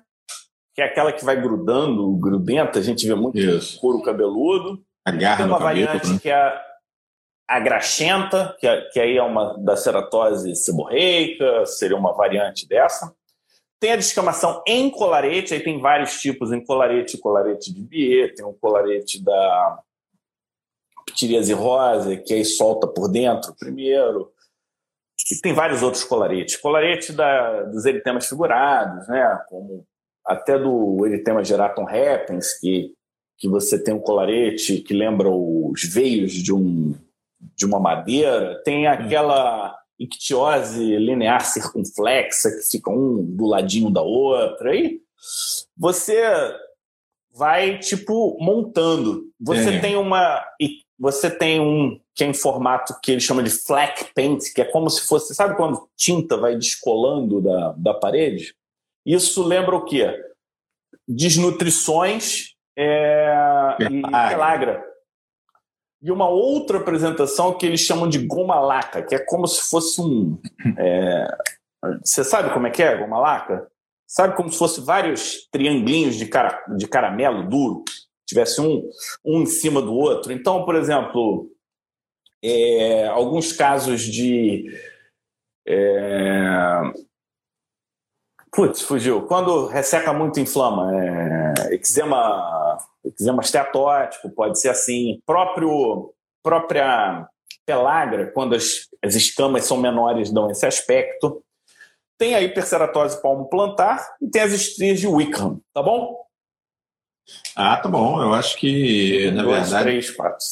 que é aquela que vai grudando, grudenta, a gente vê muito Isso. couro cabeludo. A garra Tem uma variante né? que é a, graxenta, que, é, que aí é uma da ceratose seborreica, seria uma variante dessa. Tem a descamação em colarete, aí tem vários tipos em colarete, colarete de Bier, tem o colarete da ptiríase rosa, que aí solta por dentro primeiro. E tem vários outros colaretes. Colarete da, dos eritemas figurados, né? como até do eritema geratum repens, que, que você tem um colarete que lembra os veios de, um, de uma madeira. Tem aquela ictiose linear circunflexa, que fica um do ladinho da outra. Aí você vai, tipo, montando. Você é. tem uma. Você tem um que é em formato que ele chama de fleck paint, que é como se fosse. Sabe quando tinta vai descolando da, da parede? Isso lembra o quê? Desnutrições é, e pelagra. E uma outra apresentação que eles chamam de goma laca, que é como se fosse um. É, você sabe como é que é goma laca? Sabe como se fosse vários triangulinhos de, cara, de caramelo duro, tivesse um, um em cima do outro. Então, por exemplo, é, alguns casos de. É... Putz, fugiu. Quando resseca muito, inflama. É... Eczema eczema esteatótico, pode ser assim. Próprio, própria pelagra, quando as, as escamas são menores, dão esse aspecto. Tem a hiperceratose palmo plantar e tem as estrias de Wickham, tá bom? Ah, tá bom. Eu acho que, na Dois, verdade. Três, quatro.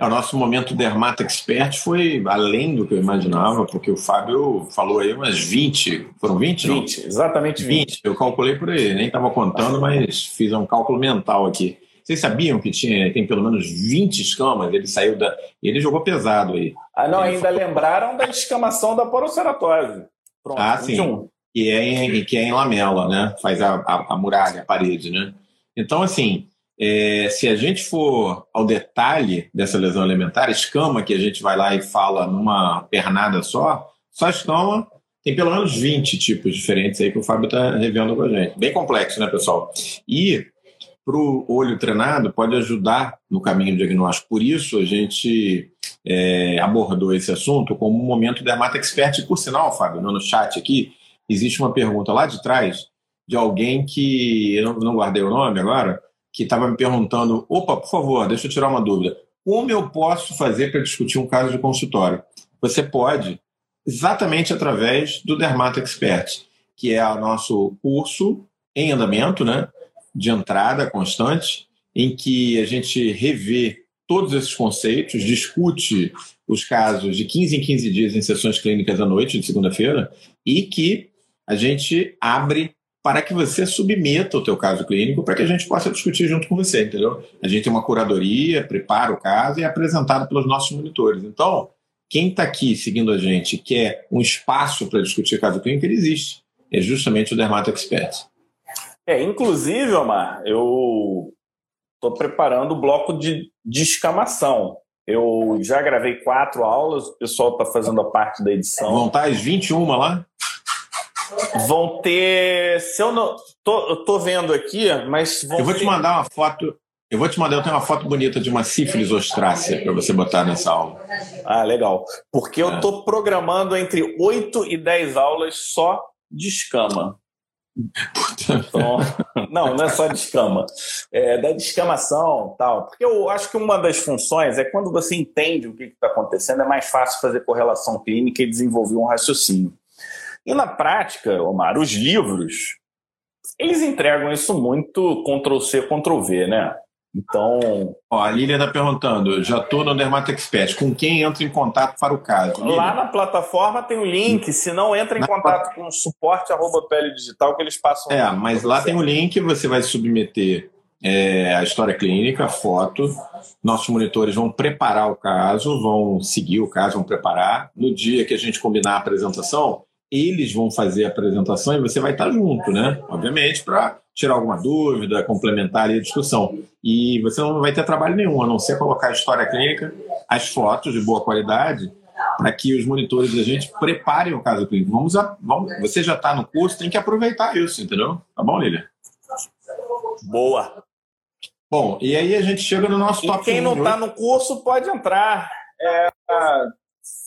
O nosso momento Dermata Expert foi além do que eu imaginava, porque o Fábio falou aí umas 20. Foram 20? 20, não? exatamente 20. 20. Eu calculei por aí, nem estava contando, mas fiz um cálculo mental aqui. Vocês sabiam que tinha, tem pelo menos 20 escamas? Ele saiu da. Ele jogou pesado aí. Ah, não, ele ainda lembraram da descamação da poroceratose. Pronto, ah, 21. sim. Que é, em, que é em lamela, né? Faz a, a, a muralha, a parede, né? Então, assim, é, se a gente for ao detalhe dessa lesão elementar, escama, que a gente vai lá e fala numa pernada só, só escama tem pelo menos 20 tipos diferentes aí que o Fábio está revendo com a gente. Bem complexo, né, pessoal? E para o olho treinado pode ajudar no caminho diagnóstico. Por isso a gente é, abordou esse assunto como um momento Dermata Expert. E por sinal, Fábio, no chat aqui, existe uma pergunta lá de trás de alguém que eu não guardei o nome agora, que estava me perguntando: opa, por favor, deixa eu tirar uma dúvida. Como eu posso fazer para discutir um caso de consultório? Você pode, exatamente através do Dermato Expert, que é o nosso curso em andamento, né, de entrada constante, em que a gente revê todos esses conceitos, discute os casos de 15 em 15 dias em sessões clínicas à noite, de segunda-feira, e que a gente abre para que você submeta o teu caso clínico para que a gente possa discutir junto com você, entendeu? A gente tem uma curadoria, prepara o caso e é apresentado pelos nossos monitores. Então, quem está aqui seguindo a gente quer um espaço para discutir caso clínico, ele existe. É justamente o Dermato Expert. É, inclusive, Omar, eu estou preparando o bloco de descamação. Eu já gravei quatro aulas, o pessoal está fazendo a parte da edição. Vão estar as 21 lá? Vão ter. Se eu não. Tô, eu tô vendo aqui, mas. eu vou ter... te mandar uma foto. Eu vou te mandar, eu tenho uma foto bonita de uma sífilis ostrácea para você botar nessa aula. Ah, legal. Porque eu estou é. programando entre 8 e 10 aulas só de escama. Então, *laughs* não, não é só de escama. É da descamação tal. Porque eu acho que uma das funções é quando você entende o que está acontecendo, é mais fácil fazer correlação clínica e desenvolver um raciocínio. E na prática, Omar, os livros, eles entregam isso muito Ctrl-C, Ctrl-V, né? Então. Ó, a Lília está perguntando: já estou no Dermato Expert, com quem entra em contato para o caso? Lá na plataforma tem o um link, se não entra em na contato com o suporte arroba pele digital que eles passam. É, mas lá tem o um link, você vai submeter é, a história clínica, a foto. Nossos monitores vão preparar o caso, vão seguir o caso, vão preparar. No dia que a gente combinar a apresentação, eles vão fazer a apresentação e você vai estar junto, né? Obviamente, para tirar alguma dúvida, complementar a discussão. E você não vai ter trabalho nenhum, a não ser colocar a história clínica, as fotos de boa qualidade, para que os monitores da gente preparem o caso clínico. Vamos, a, vamos você já está no curso, tem que aproveitar isso, entendeu? Tá bom, Lília? Boa. Bom, e aí a gente chega no nosso e top quem não está no curso pode entrar. É,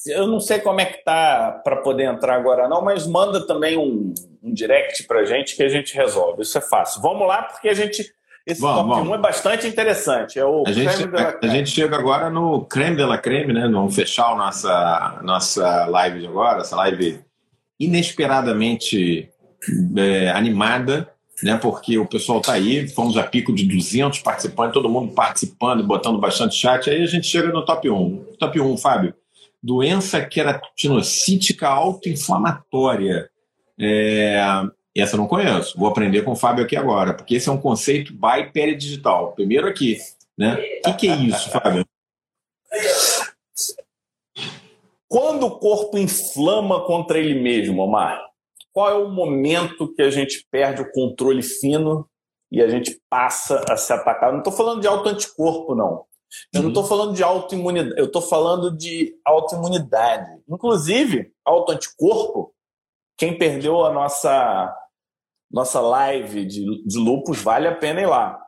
eu não sei como é que tá para poder entrar agora não, mas manda também um, um direct para gente que a gente resolve. Isso é fácil. Vamos lá porque a gente esse vamos, top vamos. 1 é bastante interessante. É o a, gente, a, a gente chega agora no creme de la creme, né? Vamos fechar a nossa, nossa live de agora, essa live inesperadamente é, animada, né? Porque o pessoal tá aí, fomos a pico de 200 participantes, todo mundo participando, botando bastante chat. Aí a gente chega no top 1. Top 1, Fábio doença queratinocítica autoinflamatória. É, essa eu não conheço. Vou aprender com o Fábio aqui agora, porque esse é um conceito by peridigital. Primeiro aqui, né? O que, que é isso, Fábio? Quando o corpo inflama contra ele mesmo, Omar, qual é o momento que a gente perde o controle fino e a gente passa a se atacar? Não estou falando de auto-anticorpo, não. Eu não estou falando de autoimunidade, eu estou falando de autoimunidade. Inclusive, autoanticorpo, quem perdeu a nossa, nossa live de, de lupus, vale a pena ir lá.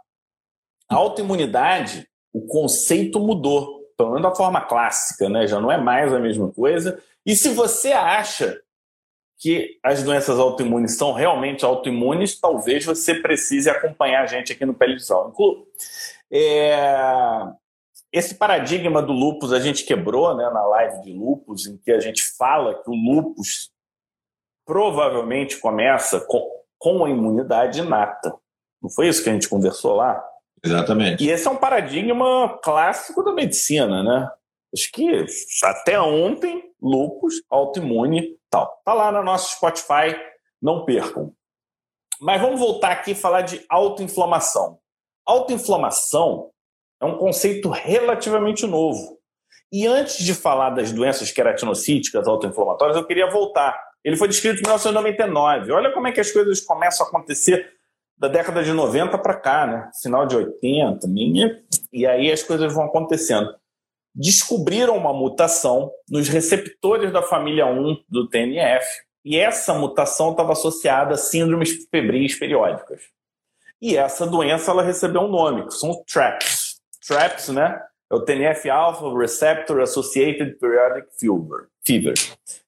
A autoimunidade, o conceito mudou, pelo menos da forma clássica, né? já não é mais a mesma coisa. E se você acha que as doenças autoimunes são realmente autoimunes, talvez você precise acompanhar a gente aqui no Pele de Sal. É, esse paradigma do lupus a gente quebrou né, na live de lupus, em que a gente fala que o lupus provavelmente começa com, com a imunidade inata. Não foi isso que a gente conversou lá? Exatamente. E esse é um paradigma clássico da medicina, né? Acho que até ontem, lupus, autoimune tal. Tá lá no nosso Spotify, não percam. Mas vamos voltar aqui e falar de autoinflamação. Autoinflamação é um conceito relativamente novo. E antes de falar das doenças queratinocíticas autoinflamatórias, eu queria voltar. Ele foi descrito em 1999. Olha como é que as coisas começam a acontecer da década de 90 para cá, né? Final de 80, minha, e aí as coisas vão acontecendo. Descobriram uma mutação nos receptores da família 1 do TNF, e essa mutação estava associada a síndromes febris periódicas. E essa doença ela recebeu um nome, que são TRAPS, TRAPS, né? É o TNF-alpha Receptor Associated Periodic Fever.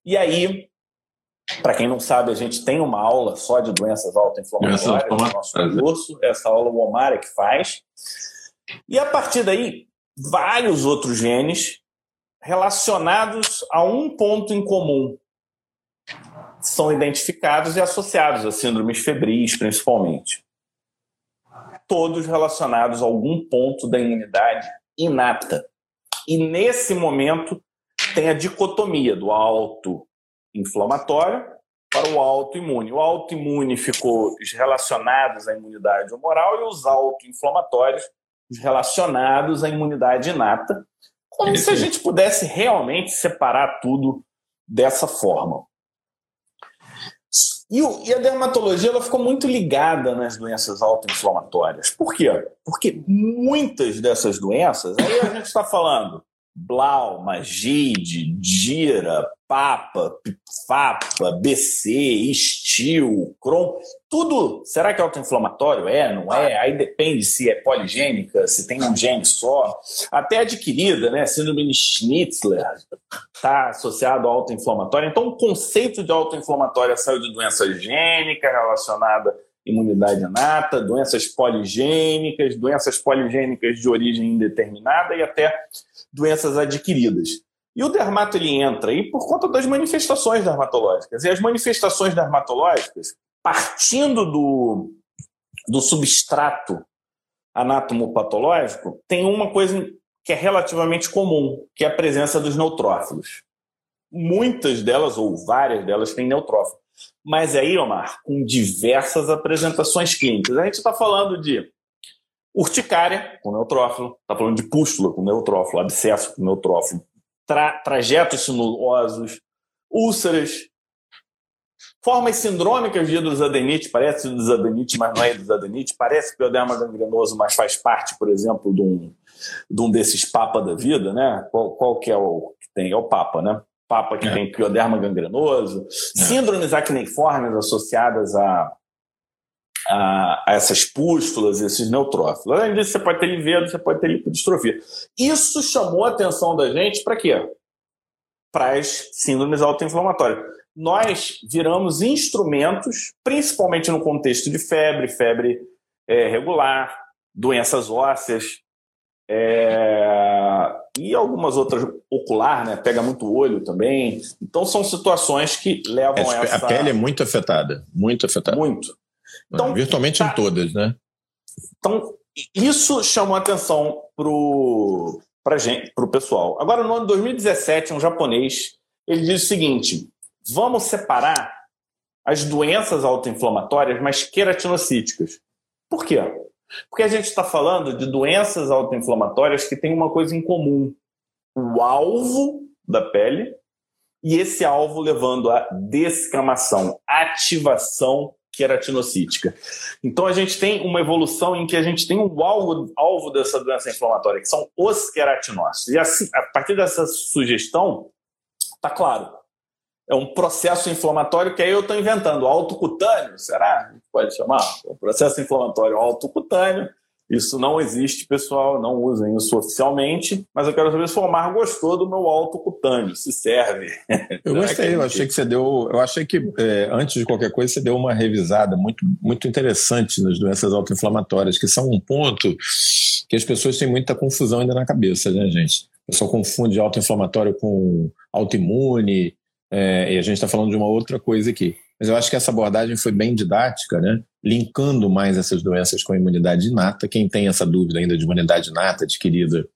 E aí, para quem não sabe, a gente tem uma aula só de doenças autoinflamatórias no nosso curso. Essa aula o Omar é que faz. E a partir daí, vários outros genes relacionados a um ponto em comum são identificados e associados a síndromes febris, principalmente todos relacionados a algum ponto da imunidade inata. E nesse momento tem a dicotomia do auto-inflamatório para o autoimune. O autoimune ficou relacionados à imunidade humoral e os autoinflamatórios relacionados à imunidade inata, como se a gente pudesse realmente separar tudo dessa forma. E, o, e, a dermatologia ela ficou muito ligada nas doenças autoinflamatórias. Por quê? Porque muitas dessas doenças, aí a gente está falando Blau, Magide, Dira, Papa, Fapa, BC, Estil, Crohn, tudo. Será que é autoinflamatório? É, não é? Aí depende se é poligênica, se tem um gene só. Até adquirida, né? Síndrome de Schnitzler está associado ao autoinflamatório. Então, o conceito de autoinflamatória saiu de doença gênica relacionada imunidade inata, doenças poligênicas, doenças poligênicas de origem indeterminada e até doenças adquiridas. E o dermato ele entra aí por conta das manifestações dermatológicas. E as manifestações dermatológicas, partindo do, do substrato anatomopatológico, tem uma coisa que é relativamente comum, que é a presença dos neutrófilos. Muitas delas, ou várias delas, têm neutrófilo. Mas aí, Omar, com diversas apresentações clínicas. A gente está falando de urticária com neutrófilo, está falando de pústula com neutrófilo, abscesso com neutrófilo, tra trajetos sinuosos, úlceras, formas sindrômicas de hidrosadenite, parece hidrosadenite, mas não é hidrosadenite, parece pioderma gangrenoso, mas faz parte, por exemplo, de um, de um desses papa da vida, né? Qual, qual que é o que tem? É o papa, né? Papa que é. tem pioderma gangrenoso, é. síndromes acneiformes associadas a a, a essas pústulas, esses neutrófilos. Além disso, você pode ter livedo, você pode ter lipodistrofia. Isso chamou a atenção da gente para quê? Para as síndromes autoinflamatórias. Nós viramos instrumentos, principalmente no contexto de febre, febre é, regular, doenças ósseas, é, e algumas outras ocular, né? Pega muito olho também. Então são situações que levam é, a essa. A pele é muito afetada, muito afetada. Muito. Então, Virtualmente tá. em todas, né? Então, isso chamou atenção pro para gente, pro pessoal. Agora, no ano de 2017, um japonês ele diz o seguinte: vamos separar as doenças autoinflamatórias, mas queratinocíticas. Por quê? Porque a gente está falando de doenças autoinflamatórias que têm uma coisa em comum: o alvo da pele e esse alvo levando a descamação, ativação queratinocítica. Então a gente tem uma evolução em que a gente tem um alvo, alvo dessa doença inflamatória, que são os queratinócitos. E assim, a partir dessa sugestão, está claro, é um processo inflamatório que aí eu estou inventando, autocutâneo, será? Pode chamar? O processo inflamatório autocutâneo, isso não existe, pessoal, não usem isso oficialmente, mas eu quero saber se o Omar gostou do meu alto cutâneo, se serve. *laughs* Eu gostei, eu achei que você deu, eu achei que é, antes de qualquer coisa você deu uma revisada muito, muito interessante nas doenças autoinflamatórias, que são um ponto que as pessoas têm muita confusão ainda na cabeça, né, gente? O pessoal confunde autoinflamatório com autoimune, é, e a gente está falando de uma outra coisa aqui. Mas eu acho que essa abordagem foi bem didática, né? linkando mais essas doenças com a imunidade inata. Quem tem essa dúvida ainda de imunidade inata adquirida,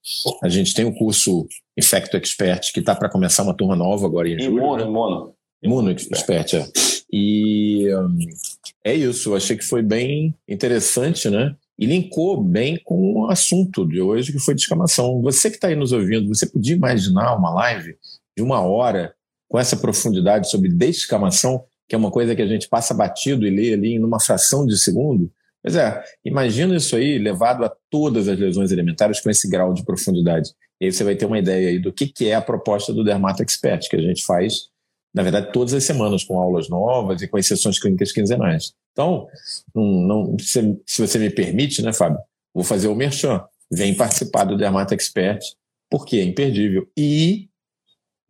a gente tem o curso Infecto Expert, que está para começar uma turma nova agora em julho. Imuno, né? imuno. Imuno Expert, é. E um, é isso, eu achei que foi bem interessante, né? E linkou bem com o assunto de hoje, que foi descamação. Você que está aí nos ouvindo, você podia imaginar uma live de uma hora com essa profundidade sobre descamação? que é uma coisa que a gente passa batido e lê ali em uma fração de segundo. Pois é, imagina isso aí levado a todas as lesões elementares com esse grau de profundidade. E aí você vai ter uma ideia aí do que, que é a proposta do Dermato Expert, que a gente faz, na verdade, todas as semanas, com aulas novas e com as sessões clínicas quinzenais. Então, não, se, se você me permite, né, Fábio, vou fazer o merchan. Vem participar do Dermato Expert, porque é imperdível. E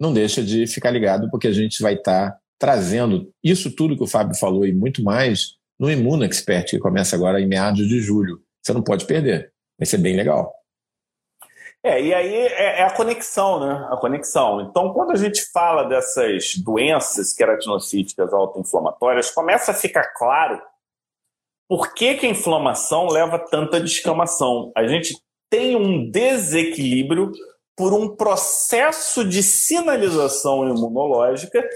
não deixa de ficar ligado, porque a gente vai estar tá trazendo isso tudo que o Fábio falou e muito mais no Imuna Expert, que começa agora em meados de julho. Você não pode perder. Vai ser bem legal. É, e aí é, é, a conexão, né? A conexão. Então, quando a gente fala dessas doenças queratinocíticas autoinflamatórias, começa a ficar claro por que, que a inflamação leva tanta descamação. A gente tem um desequilíbrio por um processo de sinalização imunológica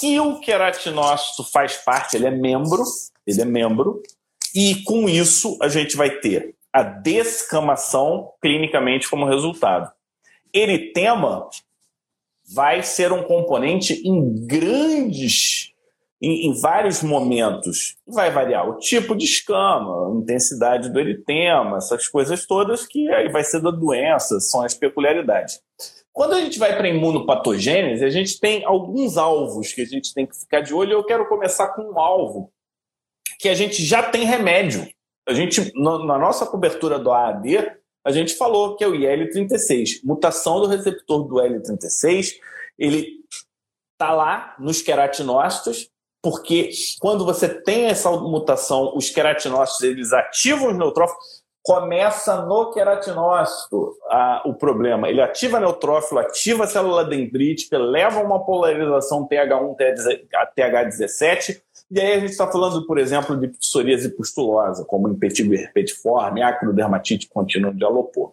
que o queratinócito faz parte, ele é membro, ele é membro, e com isso a gente vai ter a descamação clinicamente como resultado. Eritema vai ser um componente em grandes, em, em, vários momentos. Vai variar o tipo de escama, a intensidade do eritema, essas coisas todas que aí vai ser da doença, são as peculiaridades. Quando a gente vai para imunopatogênese, a gente tem alguns alvos que a gente tem que ficar de olho. Eu quero começar com um alvo que a gente já tem remédio. A gente, na nossa cobertura do AAD, a gente falou que é o IL-36. Mutação do receptor do IL-36, ele está lá nos queratinócitos, porque quando você tem essa mutação, os queratinócitos eles ativam os neutrófilos, começa no queratinócito a, o problema. Ele ativa neutrófilo, ativa a célula dendrítica, leva a uma polarização TH1 TH17, e aí a gente está falando, por exemplo, de psoríase pustulosa, como impetigo herpetiforme, acrodermatite contínua de alopor.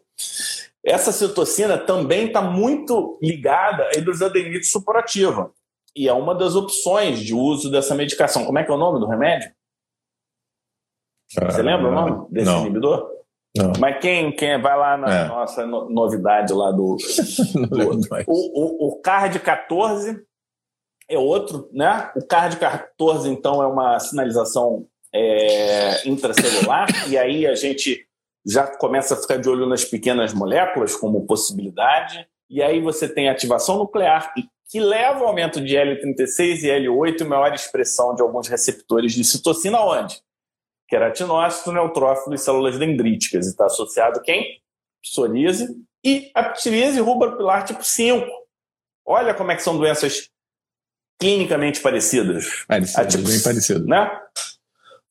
Essa citocina também está muito ligada à hidrosadenite supurativa, e é uma das opções de uso dessa medicação. Como é que é o nome do remédio? Você lembra o nome desse não. inibidor? Não. Mas quem, quem vai lá na É. nossa no- novidade lá do. *laughs* Do o, o, o CARD 14 é outro, né? O CARD 14, então, é uma sinalização é, intracelular, e aí a gente já começa a ficar de olho nas pequenas moléculas como possibilidade, e aí você tem ativação nuclear, e- que leva ao aumento de L36 e L8 e maior expressão de alguns receptores de citocina onde? Queratinócito, neutrófilo e células dendríticas. E está associado quem? Psoríase e a psoríase rubra pilar tipo 5. Olha como é que são doenças clinicamente parecidas, Parecido, Ah, tipo- bem parecido. né?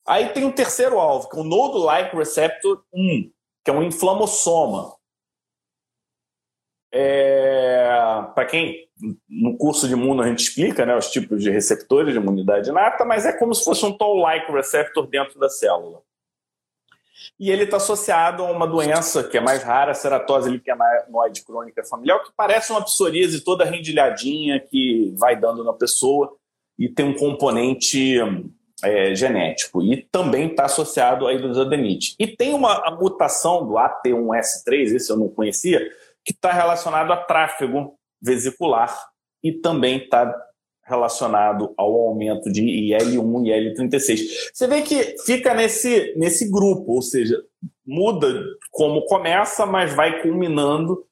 Aí tem um terceiro alvo, que é o Node-like Receptor 1, que é um inflamossoma. É, Para quem no curso de imuno a gente explica né, os tipos de receptores de imunidade inata, mas é como se fosse um toll-like receptor dentro da célula. E ele está associado a uma doença que é mais rara, a ceratose liquenoide crônica familiar, que parece uma psoríase toda rendilhadinha que vai dando na pessoa e tem um componente é, genético. E também está associado à hidrosadenite. E tem uma mutação do AT1S3, esse eu não conhecia, que está relacionado a tráfego vesicular e também está relacionado ao aumento de IL-1 e IL-36. Você vê que fica nesse, nesse grupo, ou seja, muda como começa, mas vai culminando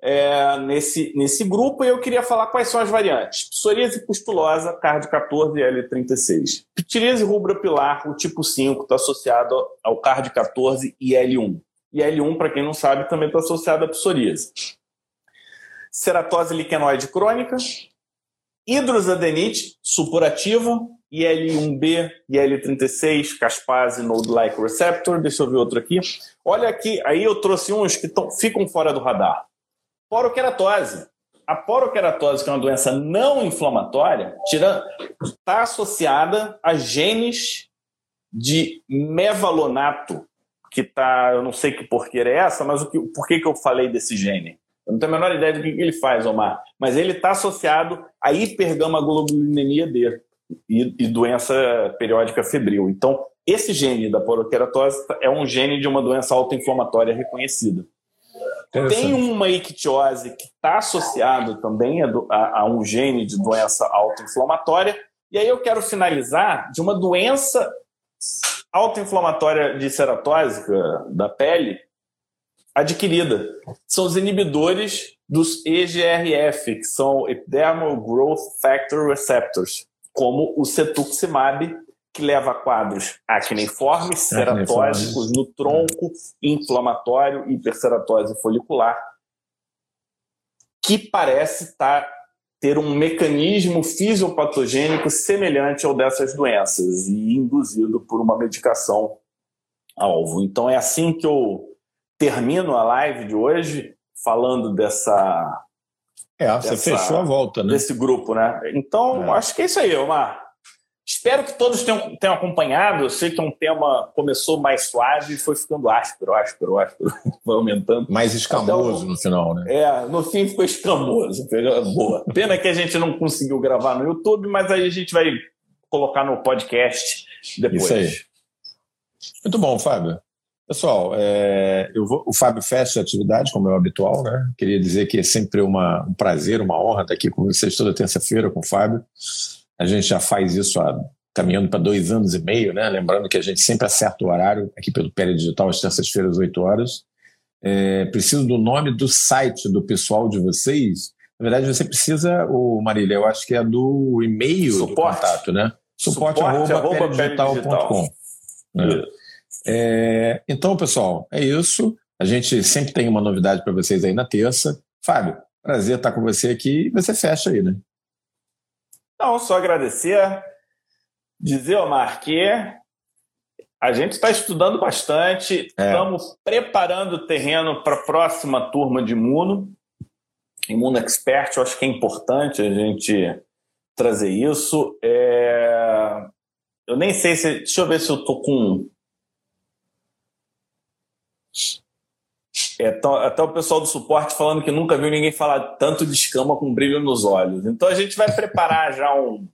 é, nesse, nesse grupo. E eu queria falar quais são as variantes. Psoríase pustulosa, CARD 14 e L36. Psoríase rubra pilar, o tipo 5, está associado ao CARD 14 e L1. E L1, para quem não sabe, também está associado à psoríase. Ceratose liquenoide crônica, hidrosadenite supurativa, IL-1B, IL-36, caspase, node-like receptor. Deixa eu ver outro aqui. Olha aqui, aí eu trouxe uns que tão, ficam fora do radar. Poroqueratose. A poroqueratose, que é uma doença não inflamatória, está associada a genes de mevalonato, que tá, eu não sei que porqueira é essa, mas o que, por que, que eu falei desse gene? Eu não tenho a menor ideia do que, que ele faz, Omar, mas ele está associado à hipergamaglobulinemia D e, e doença periódica febril. Então, esse gene da poroqueratose é um gene de uma doença autoinflamatória reconhecida. Tem uma ictiose que está associado também a, a- a um gene de doença autoinflamatória. E aí eu quero finalizar de uma doença autoinflamatória de ceratósica da pele adquirida. São os inibidores dos EGRF, que são Epidermal Growth Factor Receptors, como o cetuximab, que leva a quadros acneiformes, ceratósicos no tronco, inflamatório, hiperceratose folicular, que parece estar ter um mecanismo fisiopatogênico semelhante ao dessas doenças e induzido por uma medicação alvo. Então é assim que eu termino a live de hoje falando dessa É, você Essa- fechou a volta, né? desse grupo, né? Então É. acho que é isso aí, Omar. Espero que todos tenham, tenham acompanhado. Eu sei que é um tema começou mais suave e foi ficando áspero, áspero, áspero, *laughs* foi aumentando. Mais escamoso então, no final, né? É, no fim ficou escamoso. Boa. Pena que a gente não conseguiu gravar no YouTube, mas aí a gente vai colocar no podcast depois. Isso aí. Muito bom, Fábio. Pessoal, é, eu vou, o Fábio fecha a atividade, como é o habitual, né? Queria dizer que é sempre uma, um prazer, uma honra estar aqui com vocês toda terça-feira com o Fábio. A gente já faz isso há, caminhando para dois anos e meio, né? Lembrando que a gente sempre acerta o horário aqui pelo Pele Digital, às terças-feiras, às 8 horas. É, preciso do nome do site do pessoal de vocês. Na verdade, você precisa, o Marília, eu acho que é do e-mail do contato, né? Suporte, Suporte arroba, arroba. Né? É, então, pessoal, é isso. A gente sempre tem uma novidade para vocês aí na terça. Fábio, prazer estar com você aqui e você fecha aí, né? Não, só agradecer. Dizer, Omar, que a gente está estudando bastante, é. estamos preparando o terreno para a próxima turma de Imuno. Imuno Expert, eu acho que é importante a gente trazer isso. É... Eu nem sei se. Deixa eu ver se eu estou com É, até o pessoal do suporte falando que nunca viu ninguém falar tanto de escama com brilho nos olhos. Então a gente vai preparar já um,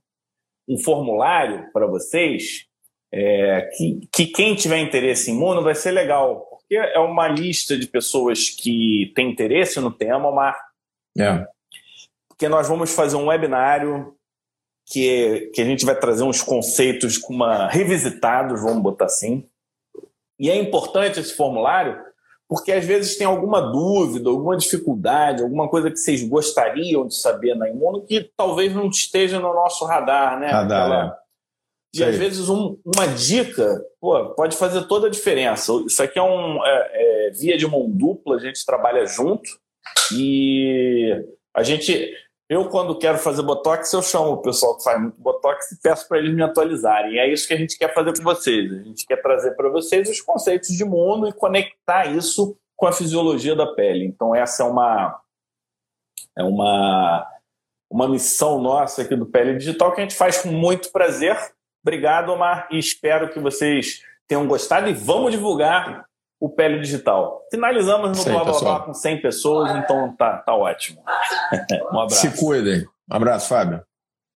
um formulário para vocês é, que, que quem tiver interesse em imuno vai ser legal, porque é uma lista de pessoas que têm interesse no tema, Mar. É. Porque nós vamos fazer um webinário que, que a gente vai trazer uns conceitos com uma revisitados, vamos botar assim. E é importante esse formulário porque às vezes tem alguma dúvida, alguma dificuldade, alguma coisa que vocês gostariam de saber na Imuno que talvez não esteja no nosso radar, né? Radar, Aquela... é. E às vezes um, uma dica pô, pode fazer toda a diferença. Isso aqui é um é, é, via de mão dupla, a gente trabalha junto e a gente. Eu, quando quero fazer Botox, eu chamo o pessoal que faz muito Botox e peço para eles me atualizarem. E é isso que a gente quer fazer com vocês. A gente quer trazer para vocês os conceitos de mundo e conectar isso com a fisiologia da pele. Então, essa é uma, é uma, uma missão nossa aqui do Pele Digital que a gente faz com muito prazer. Obrigado, Omar, e espero que vocês tenham gostado e vamos divulgar o Pele Digital. Finalizamos no Blá Blá Blá com 100 pessoas, então tá, tá ótimo. *laughs* um abraço. Se cuidem. Um abraço, Fábio.